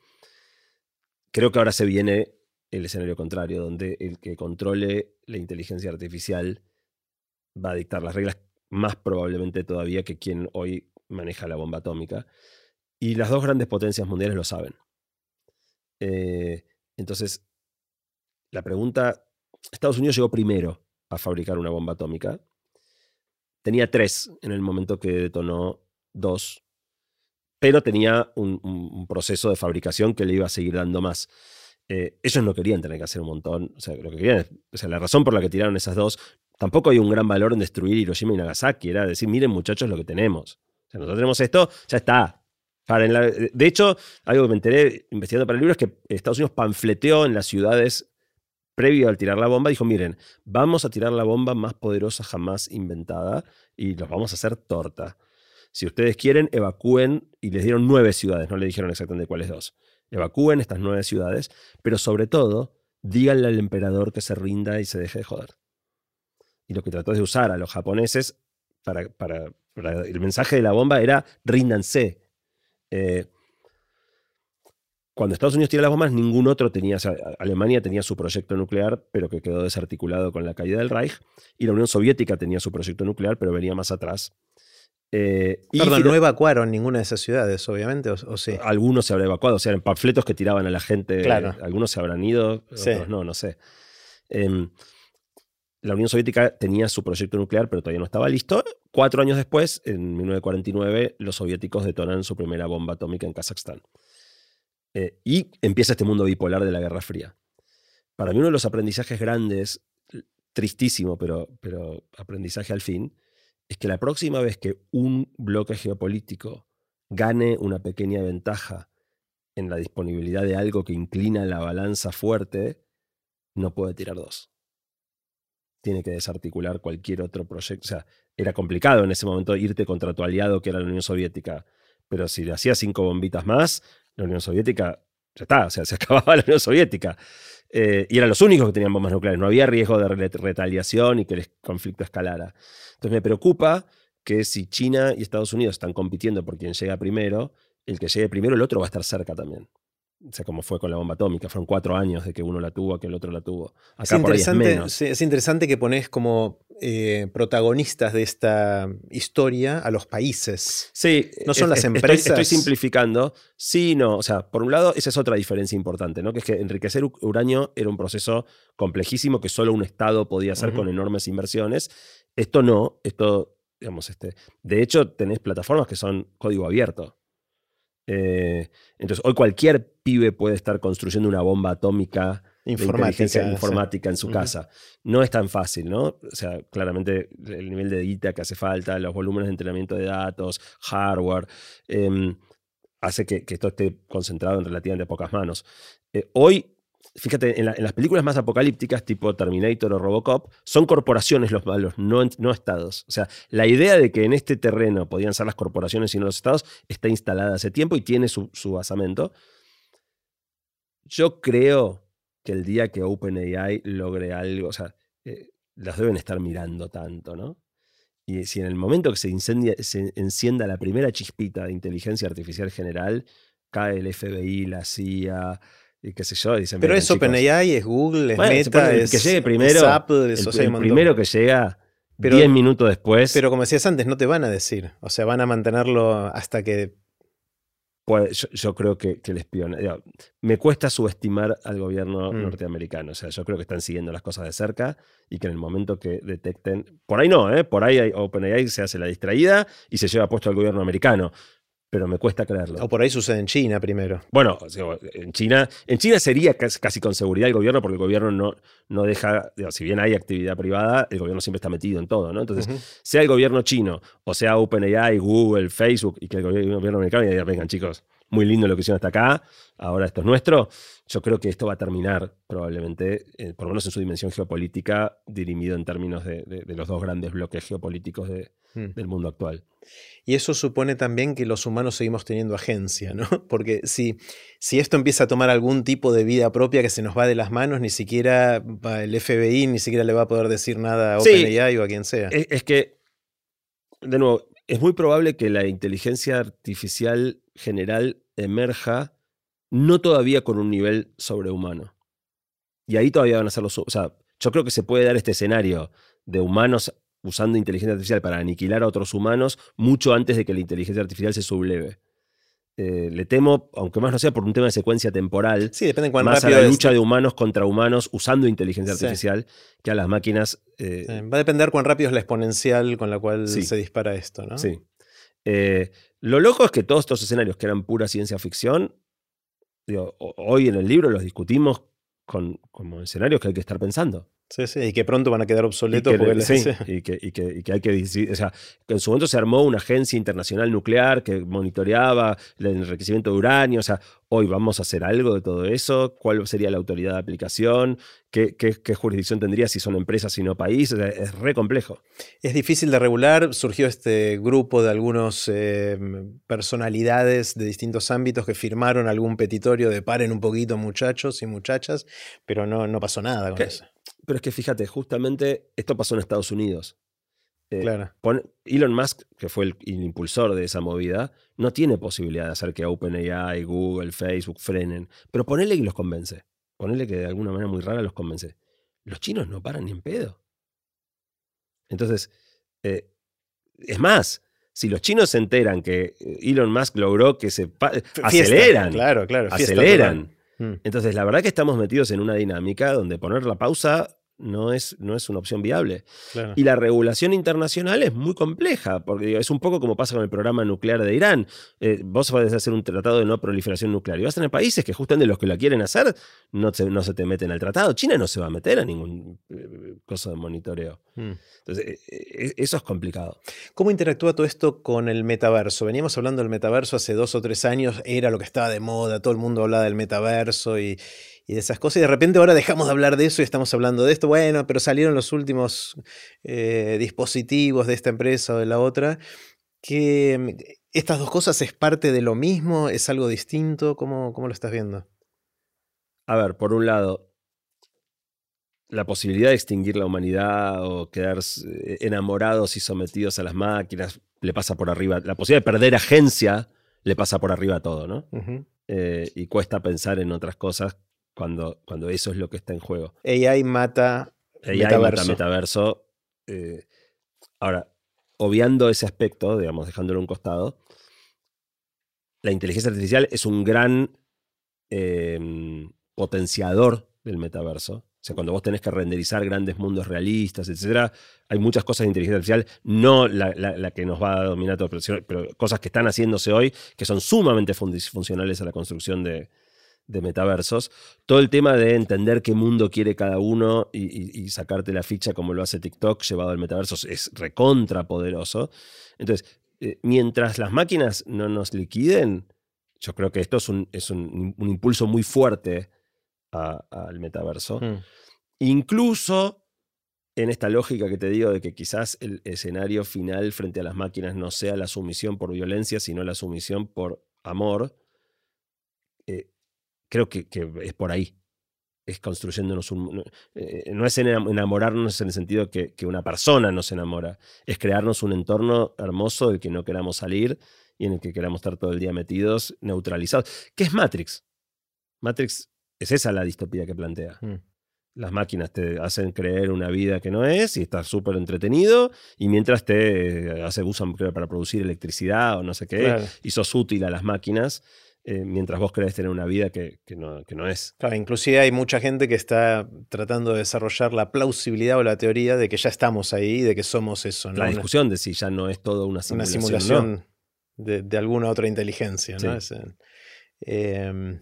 Speaker 2: Creo que ahora se viene el escenario contrario, donde el que controle la inteligencia artificial va a dictar las reglas más probablemente todavía que quien hoy maneja la bomba atómica. Y las dos grandes potencias mundiales lo saben. Eh, entonces, la pregunta, Estados Unidos llegó primero a fabricar una bomba atómica. Tenía tres en el momento que detonó dos, pero tenía un, proceso de fabricación que le iba a seguir dando más. Eh, ellos no querían tener que hacer un montón. O sea, lo que querían, o sea, la razón por la que tiraron esas dos tampoco hay un gran valor en destruir Hiroshima y Nagasaki. Era decir, miren muchachos lo que tenemos. O nosotros tenemos esto, ya está. de hecho, algo que me enteré investigando para el libro es que Estados Unidos panfleteó en las ciudades previo al tirar la bomba, dijo, miren, vamos a tirar la bomba más poderosa jamás inventada y los vamos a hacer torta. Si ustedes quieren, evacúen, y les dieron nueve ciudades, no le dijeron exactamente cuáles dos. Evacúen estas nueve ciudades, pero sobre todo, díganle al emperador que se rinda y se deje de joder y lo que trató de usar a los japoneses para, para, el mensaje de la bomba era ríndanse. Eh, cuando Estados Unidos tira las bombas, ningún otro tenía, Alemania tenía su proyecto nuclear, pero que quedó desarticulado con la caída del Reich, y la Unión Soviética tenía su proyecto nuclear, pero venía más atrás.
Speaker 1: Eh, Perdón, no evacuaron ninguna de esas ciudades, obviamente, o, sí.
Speaker 2: Algunos se habrán evacuado, o sea, en panfletos que tiraban a la gente, claro. algunos se habrán ido, otros no, no sé. Em, la Unión Soviética tenía su proyecto nuclear, pero todavía no estaba listo. Cuatro años después, en 1949, los soviéticos detonan su primera bomba atómica en Kazajstán. Eh, y empieza este mundo bipolar de la Guerra Fría. Para mí uno de los aprendizajes grandes, tristísimo, pero, pero aprendizaje al fin, es que la próxima vez que un bloque geopolítico gane una pequeña ventaja en la disponibilidad de algo que inclina la balanza fuerte, no puede tirar dos tiene que desarticular cualquier otro proyecto. O sea, era complicado en ese momento irte contra tu aliado que era la Unión Soviética. Pero si le hacías cinco bombitas más, la Unión Soviética, ya está, o sea, se <laughs> acababa la Unión Soviética. Eh, y eran los únicos que tenían bombas nucleares. No había riesgo de retaliación y que el conflicto escalara. Entonces me preocupa que si China y Estados Unidos están compitiendo por quien llega primero, el que llegue primero, el otro va a estar cerca también. O sea, como fue con la bomba atómica, fueron cuatro años de que uno la tuvo que el otro la tuvo.
Speaker 1: es, interesante, es, interesante que pones como eh, protagonistas de esta historia a los países.
Speaker 2: Sí,
Speaker 1: no son las empresas.
Speaker 2: Estoy, simplificando. Sí, no. O sea, por un lado, esa es otra diferencia importante, ¿no? Que es que enriquecer uranio era un proceso complejísimo que solo un Estado podía hacer con enormes inversiones. Esto no, esto, digamos, este. De hecho, tenés plataformas que son código abierto. Eh, entonces, hoy cualquier pibe puede estar construyendo una bomba atómica
Speaker 1: informática,
Speaker 2: informática en su casa. No es tan fácil, ¿no? O sea, claramente el nivel de data que hace falta, los volúmenes de entrenamiento de datos, hardware, em, hace que, esto esté concentrado en relativamente pocas manos. Eh, hoy fíjate, en, las películas más apocalípticas, tipo Terminator o Robocop, son corporaciones los malos, no, no estados. O sea, la idea de que en este terreno podían ser las corporaciones y no los estados está instalada hace tiempo y tiene su, basamento. Yo creo que el día que OpenAI logre algo, o sea, eh, las deben estar mirando tanto, ¿no? Y si en el momento que se, incendia, se encienda la primera chispita de inteligencia artificial general, cae el FBI, la CIA, y qué sé yo.
Speaker 1: Pero es OpenAI, es Google, es Meta, es,
Speaker 2: que llegue primero, Apple, el, primero que llega 10 minutos después.
Speaker 1: Pero como decías antes, no te van a decir. O sea, van a mantenerlo hasta que
Speaker 2: pues yo, creo que, que el espionaje. Me cuesta subestimar al gobierno
Speaker 1: Mm.
Speaker 2: norteamericano. O sea, yo creo que están siguiendo las cosas de cerca y que en el momento que detecten. Por ahí no, ¿eh? Por ahí hay- OpenAI se hace la distraída y se lleva puesto al gobierno americano. Pero me cuesta creerlo.
Speaker 1: O por ahí sucede en China primero.
Speaker 2: Bueno, o sea, en China, en China sería casi, casi con seguridad el gobierno, porque el gobierno no, no deja, digo, si bien hay actividad privada, el gobierno siempre está metido en todo, ¿no? Entonces, sea el gobierno chino, o sea OpenAI, Google, Facebook, y que el gobierno, el gobierno americano diga, vengan chicos, muy lindo lo que hicieron hasta acá, ahora esto es nuestro, yo creo que esto va a terminar probablemente, eh, por lo menos en su dimensión geopolítica, dirimido en términos de, de- de los dos grandes bloques geopolíticos de-
Speaker 1: Mm.
Speaker 2: del mundo actual.
Speaker 1: Y eso supone también que los humanos seguimos teniendo agencia, ¿no? <laughs> Porque si, si esto empieza a tomar algún tipo de vida propia que se nos va de las manos, ni siquiera el FBI ni siquiera le va a poder decir nada a
Speaker 2: Sí.
Speaker 1: OpenAI o a quien sea.
Speaker 2: Es, es que, de nuevo, es muy probable que la inteligencia artificial general emerja no todavía con un nivel sobrehumano. Y ahí todavía van a ser los... O sea, yo creo que se puede dar este escenario de humanos usando inteligencia artificial para aniquilar a otros humanos mucho antes de que la inteligencia artificial se subleve. Eh, le temo, aunque más no sea por un tema de secuencia temporal,
Speaker 1: Sí, depende de cuán
Speaker 2: más a
Speaker 1: rápido
Speaker 2: la
Speaker 1: es-
Speaker 2: lucha de humanos contra humanos usando inteligencia
Speaker 1: Sí.
Speaker 2: artificial que a las máquinas eh,
Speaker 1: Va a depender cuán rápido es la exponencial con la cual se dispara esto, ¿no?
Speaker 2: Sí. Eh, lo loco es que todos estos escenarios que eran pura ciencia ficción, digo, hoy en el libro los discutimos con, como escenarios que hay que estar pensando.
Speaker 1: Sí, sí, y que pronto van a quedar
Speaker 2: Y
Speaker 1: obsoletos
Speaker 2: que,
Speaker 1: porque
Speaker 2: sí,
Speaker 1: les-
Speaker 2: y que- y que- y que hay que decidir- o sea, que en su momento se armó una agencia internacional nuclear que monitoreaba el enriquecimiento de uranio. O sea, hoy vamos a hacer algo de todo eso. ¿Cuál sería la autoridad de aplicación? ¿Qué, qué- qué jurisdicción tendría si son empresas y no países? O sea, es re complejo.
Speaker 1: Es difícil de regular. Surgió este grupo de algunos eh, personalidades de distintos ámbitos que firmaron algún petitorio de paren un poquito, muchachos y muchachas, pero no, no pasó nada con
Speaker 2: ¿Qué?
Speaker 1: eso.
Speaker 2: Pero es que fíjate, justamente esto pasó en Estados Unidos. Eh,
Speaker 1: Claro.
Speaker 2: Elon Musk, que fue el, el impulsor de esa movida, no tiene posibilidad de hacer que OpenAI, Google, Facebook frenen. Pero ponele que los convence. Ponele que de alguna manera muy rara los convence. Los chinos no paran ni en pedo. Entonces, eh, es más, si los chinos se enteran que eh, Elon Musk logró que se...
Speaker 1: Fiesta,
Speaker 2: aceleran.
Speaker 1: Claro, claro.
Speaker 2: aceleran.
Speaker 1: Mm.
Speaker 2: Entonces, la verdad que estamos metidos en una dinámica donde poner la pausa no es, no es una opción viable.
Speaker 1: Claro.
Speaker 2: Y la regulación internacional es muy compleja, porque digo, es un poco como pasa con el programa nuclear de Irán. Eh, vos podés hacer un tratado de no proliferación nuclear y vas a tener países que justamente los que la quieren hacer no, se- no se te meten al tratado. China no se va a meter a ningún eh, cosa de monitoreo.
Speaker 1: Mm.
Speaker 2: Entonces, eh, eh, eso es complicado.
Speaker 1: ¿Cómo interactúa todo esto con el metaverso? Veníamos hablando del metaverso hace dos o tres años, era lo que estaba de moda, todo el mundo hablaba del metaverso y, y de esas cosas, y de repente ahora dejamos de hablar de eso y estamos hablando de esto. Bueno, pero salieron los últimos eh, dispositivos de esta empresa o de la otra. Que mm, estas dos cosas es parte de lo mismo, es algo distinto. ¿Cómo, cómo lo estás viendo?
Speaker 2: A ver, por un lado, la posibilidad de extinguir la humanidad o quedar eh, enamorados y sometidos a las máquinas le pasa por arriba. La posibilidad de perder agencia le pasa por arriba a todo, ¿no? Eh, y cuesta pensar en otras cosas cuando, cuando eso es lo que está en juego.
Speaker 1: AI mata
Speaker 2: AI mata
Speaker 1: metaverso.
Speaker 2: metaverso. eh, ahora, obviando ese aspecto, digamos, dejándolo a un costado, la inteligencia artificial es un gran eh, potenciador del metaverso. O sea, cuando vos tenés que renderizar grandes mundos realistas, etcétera, hay muchas cosas de inteligencia artificial, no la, la- la que nos va a dominar todo, pero, pero cosas que están haciéndose hoy que son sumamente fun- funcionales a la construcción de, de metaversos. Todo el tema de entender qué mundo quiere cada uno y, y- y sacarte la ficha como lo hace TikTok llevado al metaverso es recontra poderoso. Entonces, eh, mientras las máquinas no nos liquiden, yo creo que esto es un, es un- un impulso muy fuerte al metaverso.
Speaker 1: Mm.
Speaker 2: Incluso en esta lógica que te digo de que quizás el escenario final frente a las máquinas no sea la sumisión por violencia, sino la sumisión por amor, eh, creo que, que es por ahí. Es construyéndonos un... No, eh, no es enam- enamorarnos en el sentido que, que una persona nos enamora, es crearnos un entorno hermoso del que no queramos salir y en el que queramos estar todo el día metidos, neutralizados. ¿Qué es Matrix? Matrix es esa la distopía que plantea.
Speaker 1: Mm.
Speaker 2: las máquinas te hacen creer una vida que no es y estás súper entretenido y mientras te hace, usan para producir electricidad o no sé qué y sos útil a las máquinas eh, mientras vos crees tener una vida que, no, es.
Speaker 1: Claro, inclusive hay mucha gente que está tratando de desarrollar la plausibilidad o la teoría de que ya estamos ahí, de que somos eso.
Speaker 2: La discusión de si ya no es todo una simulación.
Speaker 1: Una simulación de, alguna otra inteligencia. ¿no? Em,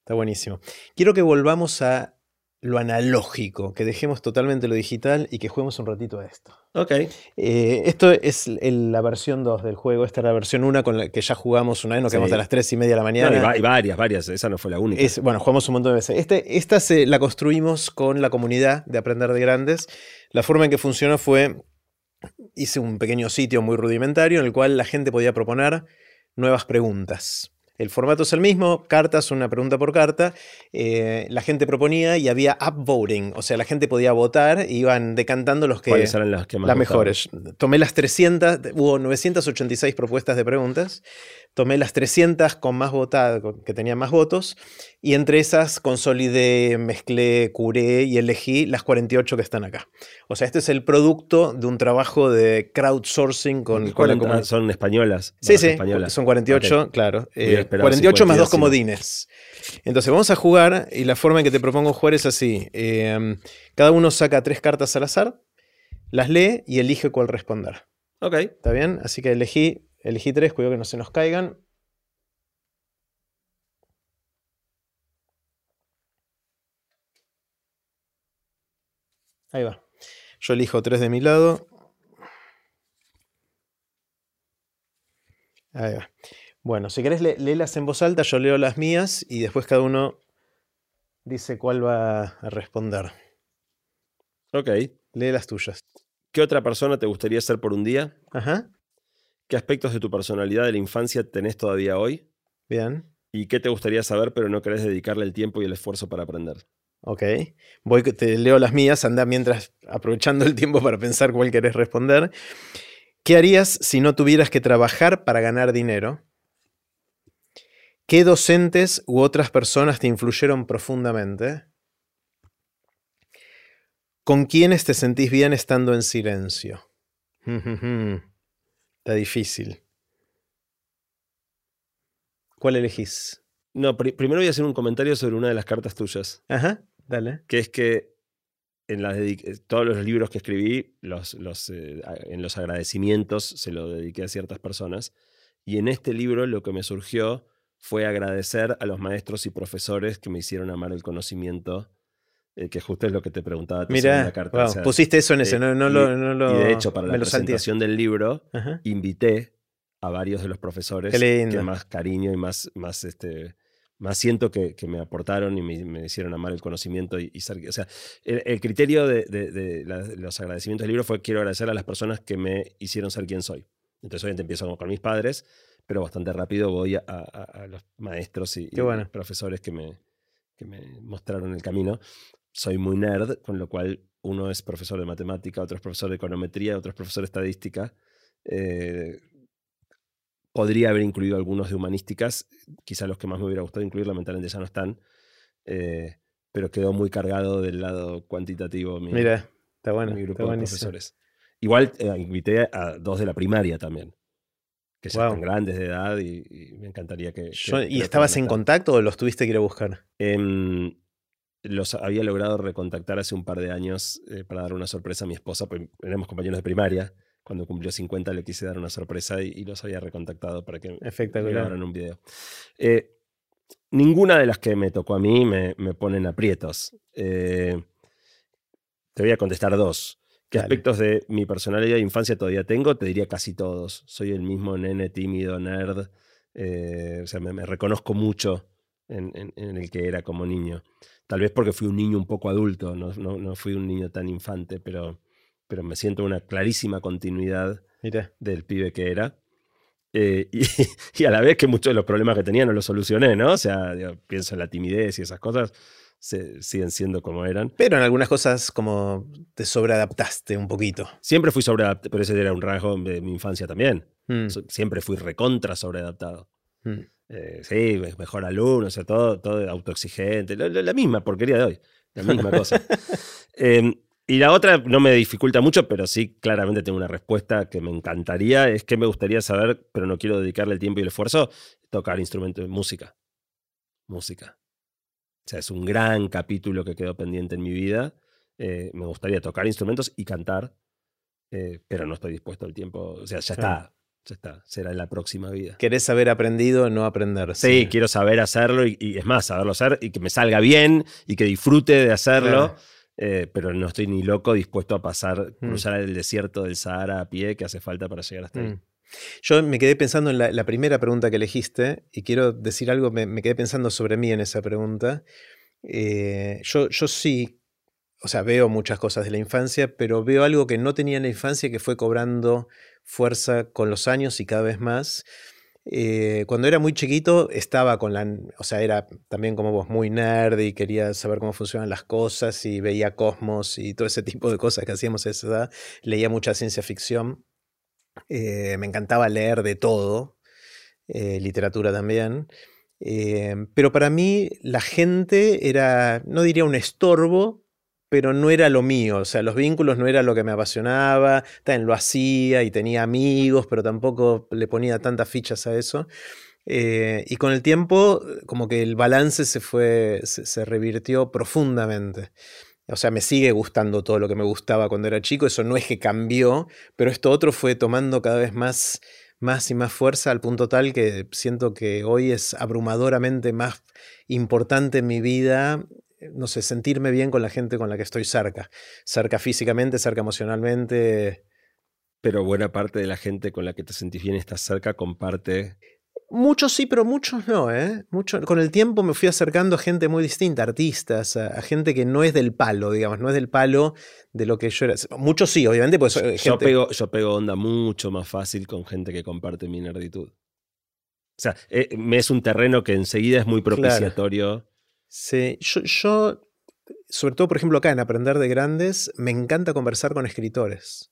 Speaker 1: está buenísimo. Quiero que volvamos a lo analógico, que dejemos totalmente lo digital y que juguemos un ratito a esto.
Speaker 2: Ok.
Speaker 1: Eh, esto es la versión 2 del juego. Esta es la versión 1 con la que ya jugamos una vez, nos quedamos a las 3 y media de la mañana.
Speaker 2: y, varias, varias. Esa no fue la única.
Speaker 1: bueno, jugamos un montón de veces. Este, esta se, la construimos con la comunidad de Aprender de Grandes. La forma en que funcionó fue, hice un pequeño sitio muy rudimentario en el cual la gente podía proponer nuevas preguntas. El formato es el mismo, cartas, una pregunta por carta. Eh, la gente proponía y había upvoting, o sea, la gente podía votar e iban decantando los que...
Speaker 2: ¿Cuáles eran las que más
Speaker 1: Las mejores. Tomé las 300, hubo 986 propuestas de preguntas tomé las 300 con más votadas, que tenían más votos, y entre esas consolidé, mezclé, curé y elegí las 48 que están acá. O sea, este es el producto de un trabajo de crowdsourcing con,
Speaker 2: con Son españolas.
Speaker 1: Sí, sí, son 48, claro. 48 eh, más dos comodines. Entonces vamos a jugar y la forma en que te propongo jugar es así. Em, cada uno saca tres cartas al azar, las lee y elige cuál responder.
Speaker 2: Ok.
Speaker 1: ¿Está bien? Así que elegí Elegí tres, cuidado que no se nos caigan. Ahí va. Yo elijo tres de mi lado. Ahí va. Bueno, si querés léelas en voz alta, yo leo las mías y después cada uno dice cuál va a responder.
Speaker 2: Ok.
Speaker 1: Lee las tuyas.
Speaker 2: ¿Qué otra persona te gustaría ser por un día?
Speaker 1: Ajá.
Speaker 2: ¿Qué aspectos de tu personalidad de la infancia tenés todavía hoy?
Speaker 1: Bien.
Speaker 2: ¿Y qué te gustaría saber pero no querés dedicarle el tiempo y el esfuerzo para aprender?
Speaker 1: Ok. Voy, te leo las mías, anda mientras aprovechando el tiempo para pensar cuál querés responder. ¿Qué harías si no tuvieras que trabajar para ganar dinero? ¿Qué docentes u otras personas te influyeron profundamente? ¿Con quiénes te sentís bien estando en silencio? <laughs> Está difícil. ¿Cuál elegís?
Speaker 2: No, primero voy a hacer un comentario sobre una de las cartas tuyas.
Speaker 1: Ajá, dale.
Speaker 2: Que es que en eh, todos los libros que escribí, los, eh, en los agradecimientos se lo dediqué a ciertas personas. Y en este libro lo que me surgió fue agradecer a los maestros y profesores que me hicieron amar el conocimiento eh, que justo es lo que te preguntaba
Speaker 1: Mira, la carta. pusiste eso en ese, eh, no, lo,
Speaker 2: y, de hecho, para la presentación del libro, invité a varios de los profesores que más cariño y más, más, este, más siento que, me aportaron y me, hicieron amar el conocimiento y, ser, o sea, el, criterio de, los agradecimientos del libro fue quiero agradecer a las personas que me hicieron ser quien soy. Entonces obviamente empiezo con mis padres, pero bastante rápido voy a, los maestros y, profesores que me, que me mostraron el camino soy muy nerd, con lo cual uno es profesor de matemática, otro es profesor de econometría, otro es profesor de estadística. Eh, podría haber incluido algunos de humanísticas, quizá los que más me hubiera gustado incluir, lamentablemente ya no están, eh, pero quedó muy cargado del lado cuantitativo.
Speaker 1: Mi, Mira, está bueno.
Speaker 2: Mi grupo de profesores. Igual eh, invité a dos de la primaria también, que ya están grandes de edad y, me encantaría que...
Speaker 1: ¿Y estabas en contacto o los tuviste que ir a buscar?
Speaker 2: Em, los había logrado recontactar hace un par de años eh, para dar una sorpresa a mi esposa, pues éramos compañeros de primaria. Cuando cumplió 50 le quise dar una sorpresa y, los había recontactado para que me grabaran un video. Eh, ninguna de las que me tocó a mí me, me ponen aprietos. Eh, te voy a contestar dos. ¿Qué aspectos de mi personalidad de infancia todavía tengo? Te diría casi todos. Soy el mismo nene tímido, nerd. o sea, me, reconozco mucho en, en, el que era como niño. Tal vez porque fui un niño un poco adulto, no, no, fui un niño tan infante, pero, pero me siento una clarísima continuidad del pibe que era. Eh, <laughs> y, a la vez que muchos de los problemas que tenía no los solucioné, ¿no? O sea, pienso en la timidez y esas cosas, se, siguen siendo como eran.
Speaker 1: Pero en algunas cosas como te sobreadaptaste un poquito.
Speaker 2: Siempre fui sobreadaptado, pero ese era un rasgo de mi infancia también. Mm. Siempre fui recontra sobreadaptado. Mm. Eh, sí, mejor alumno, o sea, todo, todo autoexigente, la, misma porquería de hoy. la misma <laughs> cosa. Em, y la otra no me dificulta mucho, pero sí claramente tengo una respuesta que me encantaría. Es que me gustaría saber, pero no quiero dedicarle el tiempo y el esfuerzo, tocar instrumentos de música. Música. O sea, es un gran capítulo que quedó pendiente en mi vida. Eh, me gustaría tocar instrumentos y cantar, eh, pero no estoy dispuesto al tiempo. O sea, ya está. Ya está, será en la próxima vida.
Speaker 1: Querés haber aprendido, no aprender.
Speaker 2: Sí, quiero saber hacerlo y, es más, saberlo hacer y que me salga bien y que disfrute de hacerlo. Eh, pero no estoy ni loco dispuesto a pasar, mm. cruzar el desierto del Sahara a pie que hace falta para llegar hasta ahí.
Speaker 1: Yo me quedé pensando en la, primera pregunta que elegiste y quiero decir algo, me, quedé pensando sobre mí en esa pregunta. Eh, yo, yo sí, o sea, veo muchas cosas de la infancia, pero veo algo que no tenía en la infancia que fue cobrando fuerza con los años y cada vez más. Eh, cuando era muy chiquito estaba con la, o sea, era también como vos muy nerd y quería saber cómo funcionan las cosas y veía Cosmos y todo ese tipo de cosas que hacíamos a esa edad. Leía mucha ciencia ficción. Eh, me encantaba leer de todo, eh, literatura también. pero para mí la gente era, no diría un estorbo, pero no era lo mío, o sea, los vínculos no era lo que me apasionaba, también lo hacía y tenía amigos, pero tampoco le ponía tantas fichas a eso. Eh, y con el tiempo, como que el balance se fue, se, revirtió profundamente. O sea, me sigue gustando todo lo que me gustaba cuando era chico, eso no es que cambió, pero esto otro fue tomando cada vez más, más y más fuerza al punto tal que siento que hoy es abrumadoramente más importante en mi vida no sé, sentirme bien con la gente con la que estoy cerca. Cerca físicamente, cerca emocionalmente.
Speaker 2: Pero buena parte de la gente con la que te sentís bien estás cerca comparte.
Speaker 1: Muchos sí, pero muchos no, ¿eh? Mucho, con el tiempo me fui acercando a gente muy distinta, artistas, a, gente que no es del palo, digamos, no es del palo de lo que yo era. Muchos sí, obviamente, pues.
Speaker 2: Yo, pego, yo pego onda mucho más fácil con gente que comparte mi nerditud. O sea, eh, me es un terreno que enseguida es muy propiciatorio.
Speaker 1: Sí, yo, sobre todo, por ejemplo, acá en Aprender de Grandes, me encanta conversar con escritores.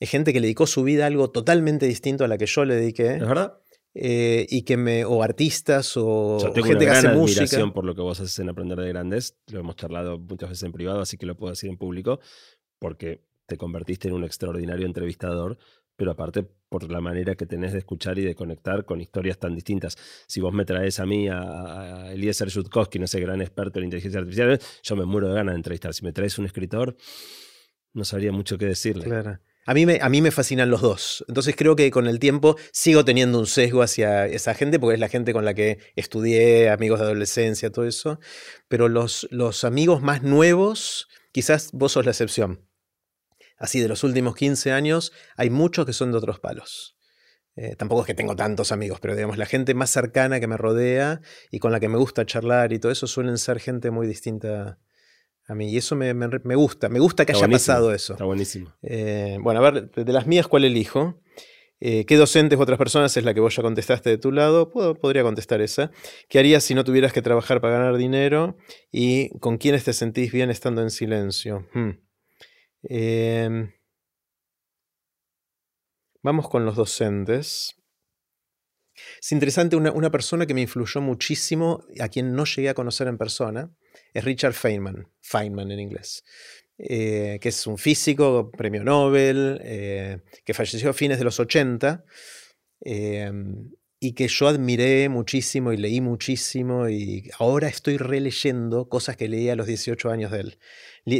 Speaker 1: Hay gente que le dedicó su vida a algo totalmente distinto a la que yo le dediqué.
Speaker 2: ¿Es verdad?
Speaker 1: Eh, y que me, o artistas o,
Speaker 2: gente que hace música. por lo que vos haces en Aprender de Grandes. Lo hemos charlado muchas veces en privado, así que lo puedo decir en público, porque te convertiste en un extraordinario entrevistador pero aparte por la manera que tenés de escuchar y de conectar con historias tan distintas. Si vos me traes a mí, a, Eliezer Yudkowsky, no sé, gran experto en inteligencia artificial, yo me muero de ganas de entrevistar. Si me traes un escritor, no sabría mucho qué decirle.
Speaker 1: Claro. A mí, me, fascinan los dos. Entonces creo que con el tiempo sigo teniendo un sesgo hacia esa gente, porque es la gente con la que estudié, amigos de adolescencia, todo eso. Pero los, los amigos más nuevos, quizás vos sos la excepción así de los últimos 15 años, hay muchos que son de otros palos. Eh, tampoco es que tengo tantos amigos, pero digamos, la gente más cercana que me rodea y con la que me gusta charlar y todo eso suelen ser gente muy distinta a mí. Y eso me, gusta, me gusta que haya pasado eso.
Speaker 2: Está buenísimo.
Speaker 1: Eh, bueno, a ver, de las mías, ¿cuál elijo? Eh, ¿Qué docentes u otras personas es la que vos ya contestaste de tu lado? Puedo, podría contestar esa. ¿Qué harías si no tuvieras que trabajar para ganar dinero? ¿Y con quiénes te sentís bien estando en silencio? Hmm. Em, vamos con los docentes. Es interesante, una, persona que me influyó muchísimo, a quien no llegué a conocer en persona, es Richard Feynman, Feynman en inglés, eh, que es un físico, premio Nobel, eh, que falleció a fines de los 80 em, y que yo admiré muchísimo y leí muchísimo y ahora estoy releyendo cosas que leí a los 18 años de él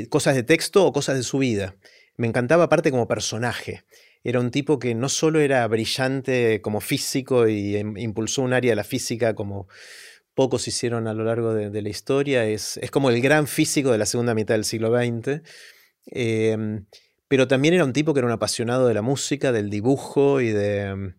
Speaker 1: cosas de texto o cosas de su vida. Me encantaba aparte como personaje. Era un tipo que no solo era brillante como físico y em, impulsó un área de la física como pocos hicieron a lo largo de, la historia, es, es, como el gran físico de la segunda mitad del siglo XX, em, pero también era un tipo que era un apasionado de la música, del dibujo y de em,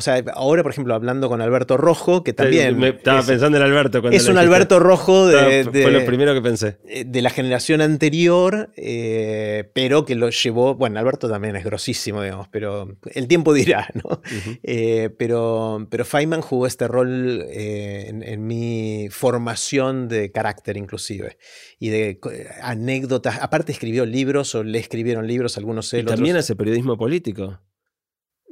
Speaker 1: o sea, ahora, por ejemplo, hablando con Alberto Rojo, que también.
Speaker 2: estaba pensando en Alberto.
Speaker 1: es un Alberto Rojo de,
Speaker 2: Fue lo primero que pensé.
Speaker 1: Eh, de la generación anterior, eh, pero que lo llevó. Bueno, Alberto también es grosísimo, digamos, pero el tiempo dirá, <laughs> ¿no? Eh, pero, pero Feynman jugó este rol en, mi formación de carácter, inclusive. Y de anécdotas. Aparte, escribió libros o le escribieron libros, algunos él.
Speaker 2: Y también hace periodismo político.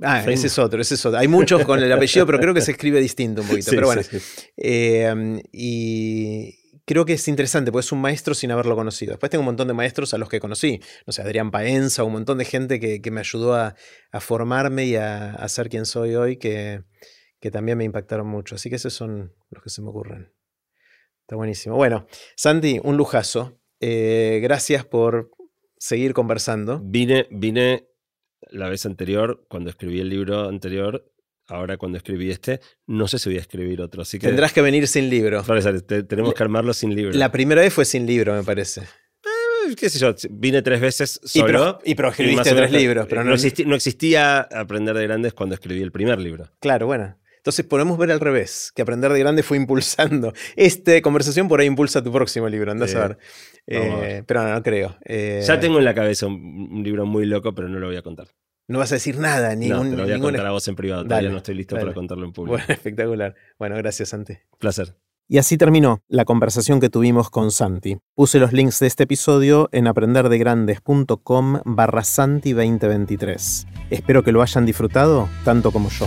Speaker 1: Ah, ese es otro, ese es otro. Hay muchos con el apellido, pero creo que se escribe distinto un poquito. pero bueno. Em, y creo que es interesante, porque es un maestro sin haberlo conocido. Después tengo un montón de maestros a los que conocí. No sé, Adrián Paenza, un montón de gente que, me ayudó a, formarme y a, ser quien soy hoy, que, que también me impactaron mucho. Así que esos son los que se me ocurren. Está buenísimo. Bueno, Santi, un lujazo. Eh, gracias por seguir conversando.
Speaker 2: Vine, vine la vez anterior, cuando escribí el libro anterior, ahora cuando escribí este, no sé si voy a escribir otro. Así que,
Speaker 1: Tendrás que venir sin libro.
Speaker 2: tenemos que armarlo sin libro.
Speaker 1: La primera vez fue sin libro, me parece.
Speaker 2: Eh, qué sé yo, vine tres veces solo.
Speaker 1: Y, pero, escribiste tres libros. Pero
Speaker 2: no, no existía Aprender de Grandes cuando escribí el primer libro.
Speaker 1: Claro, bueno. Entonces podemos ver al revés, que aprender de grande fue impulsando. Esta conversación por ahí impulsa tu próximo libro, andás a ver. Eh, pero no, no creo.
Speaker 2: Eh, ya tengo en la cabeza un, libro muy loco, pero no lo voy a contar.
Speaker 1: No vas a decir nada, ningún.
Speaker 2: No, te lo voy a contar a vos en privado. Todavía no estoy listo para contarlo en público.
Speaker 1: Bueno, <laughs> espectacular. Bueno, gracias, Santi.
Speaker 2: Placer.
Speaker 1: Y así terminó la conversación que tuvimos con Santi. Puse los links de este episodio en aprenderdegrandes.com barra Santi 2023. Espero que lo hayan disfrutado tanto como yo.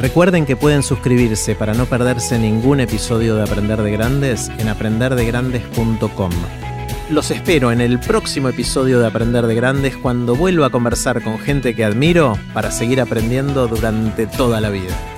Speaker 1: Recuerden que pueden suscribirse para no perderse ningún episodio de Aprender de Grandes en aprenderdegrandes.com. Los espero en el próximo episodio de Aprender de Grandes cuando vuelva a conversar con gente que admiro para seguir aprendiendo durante toda la vida.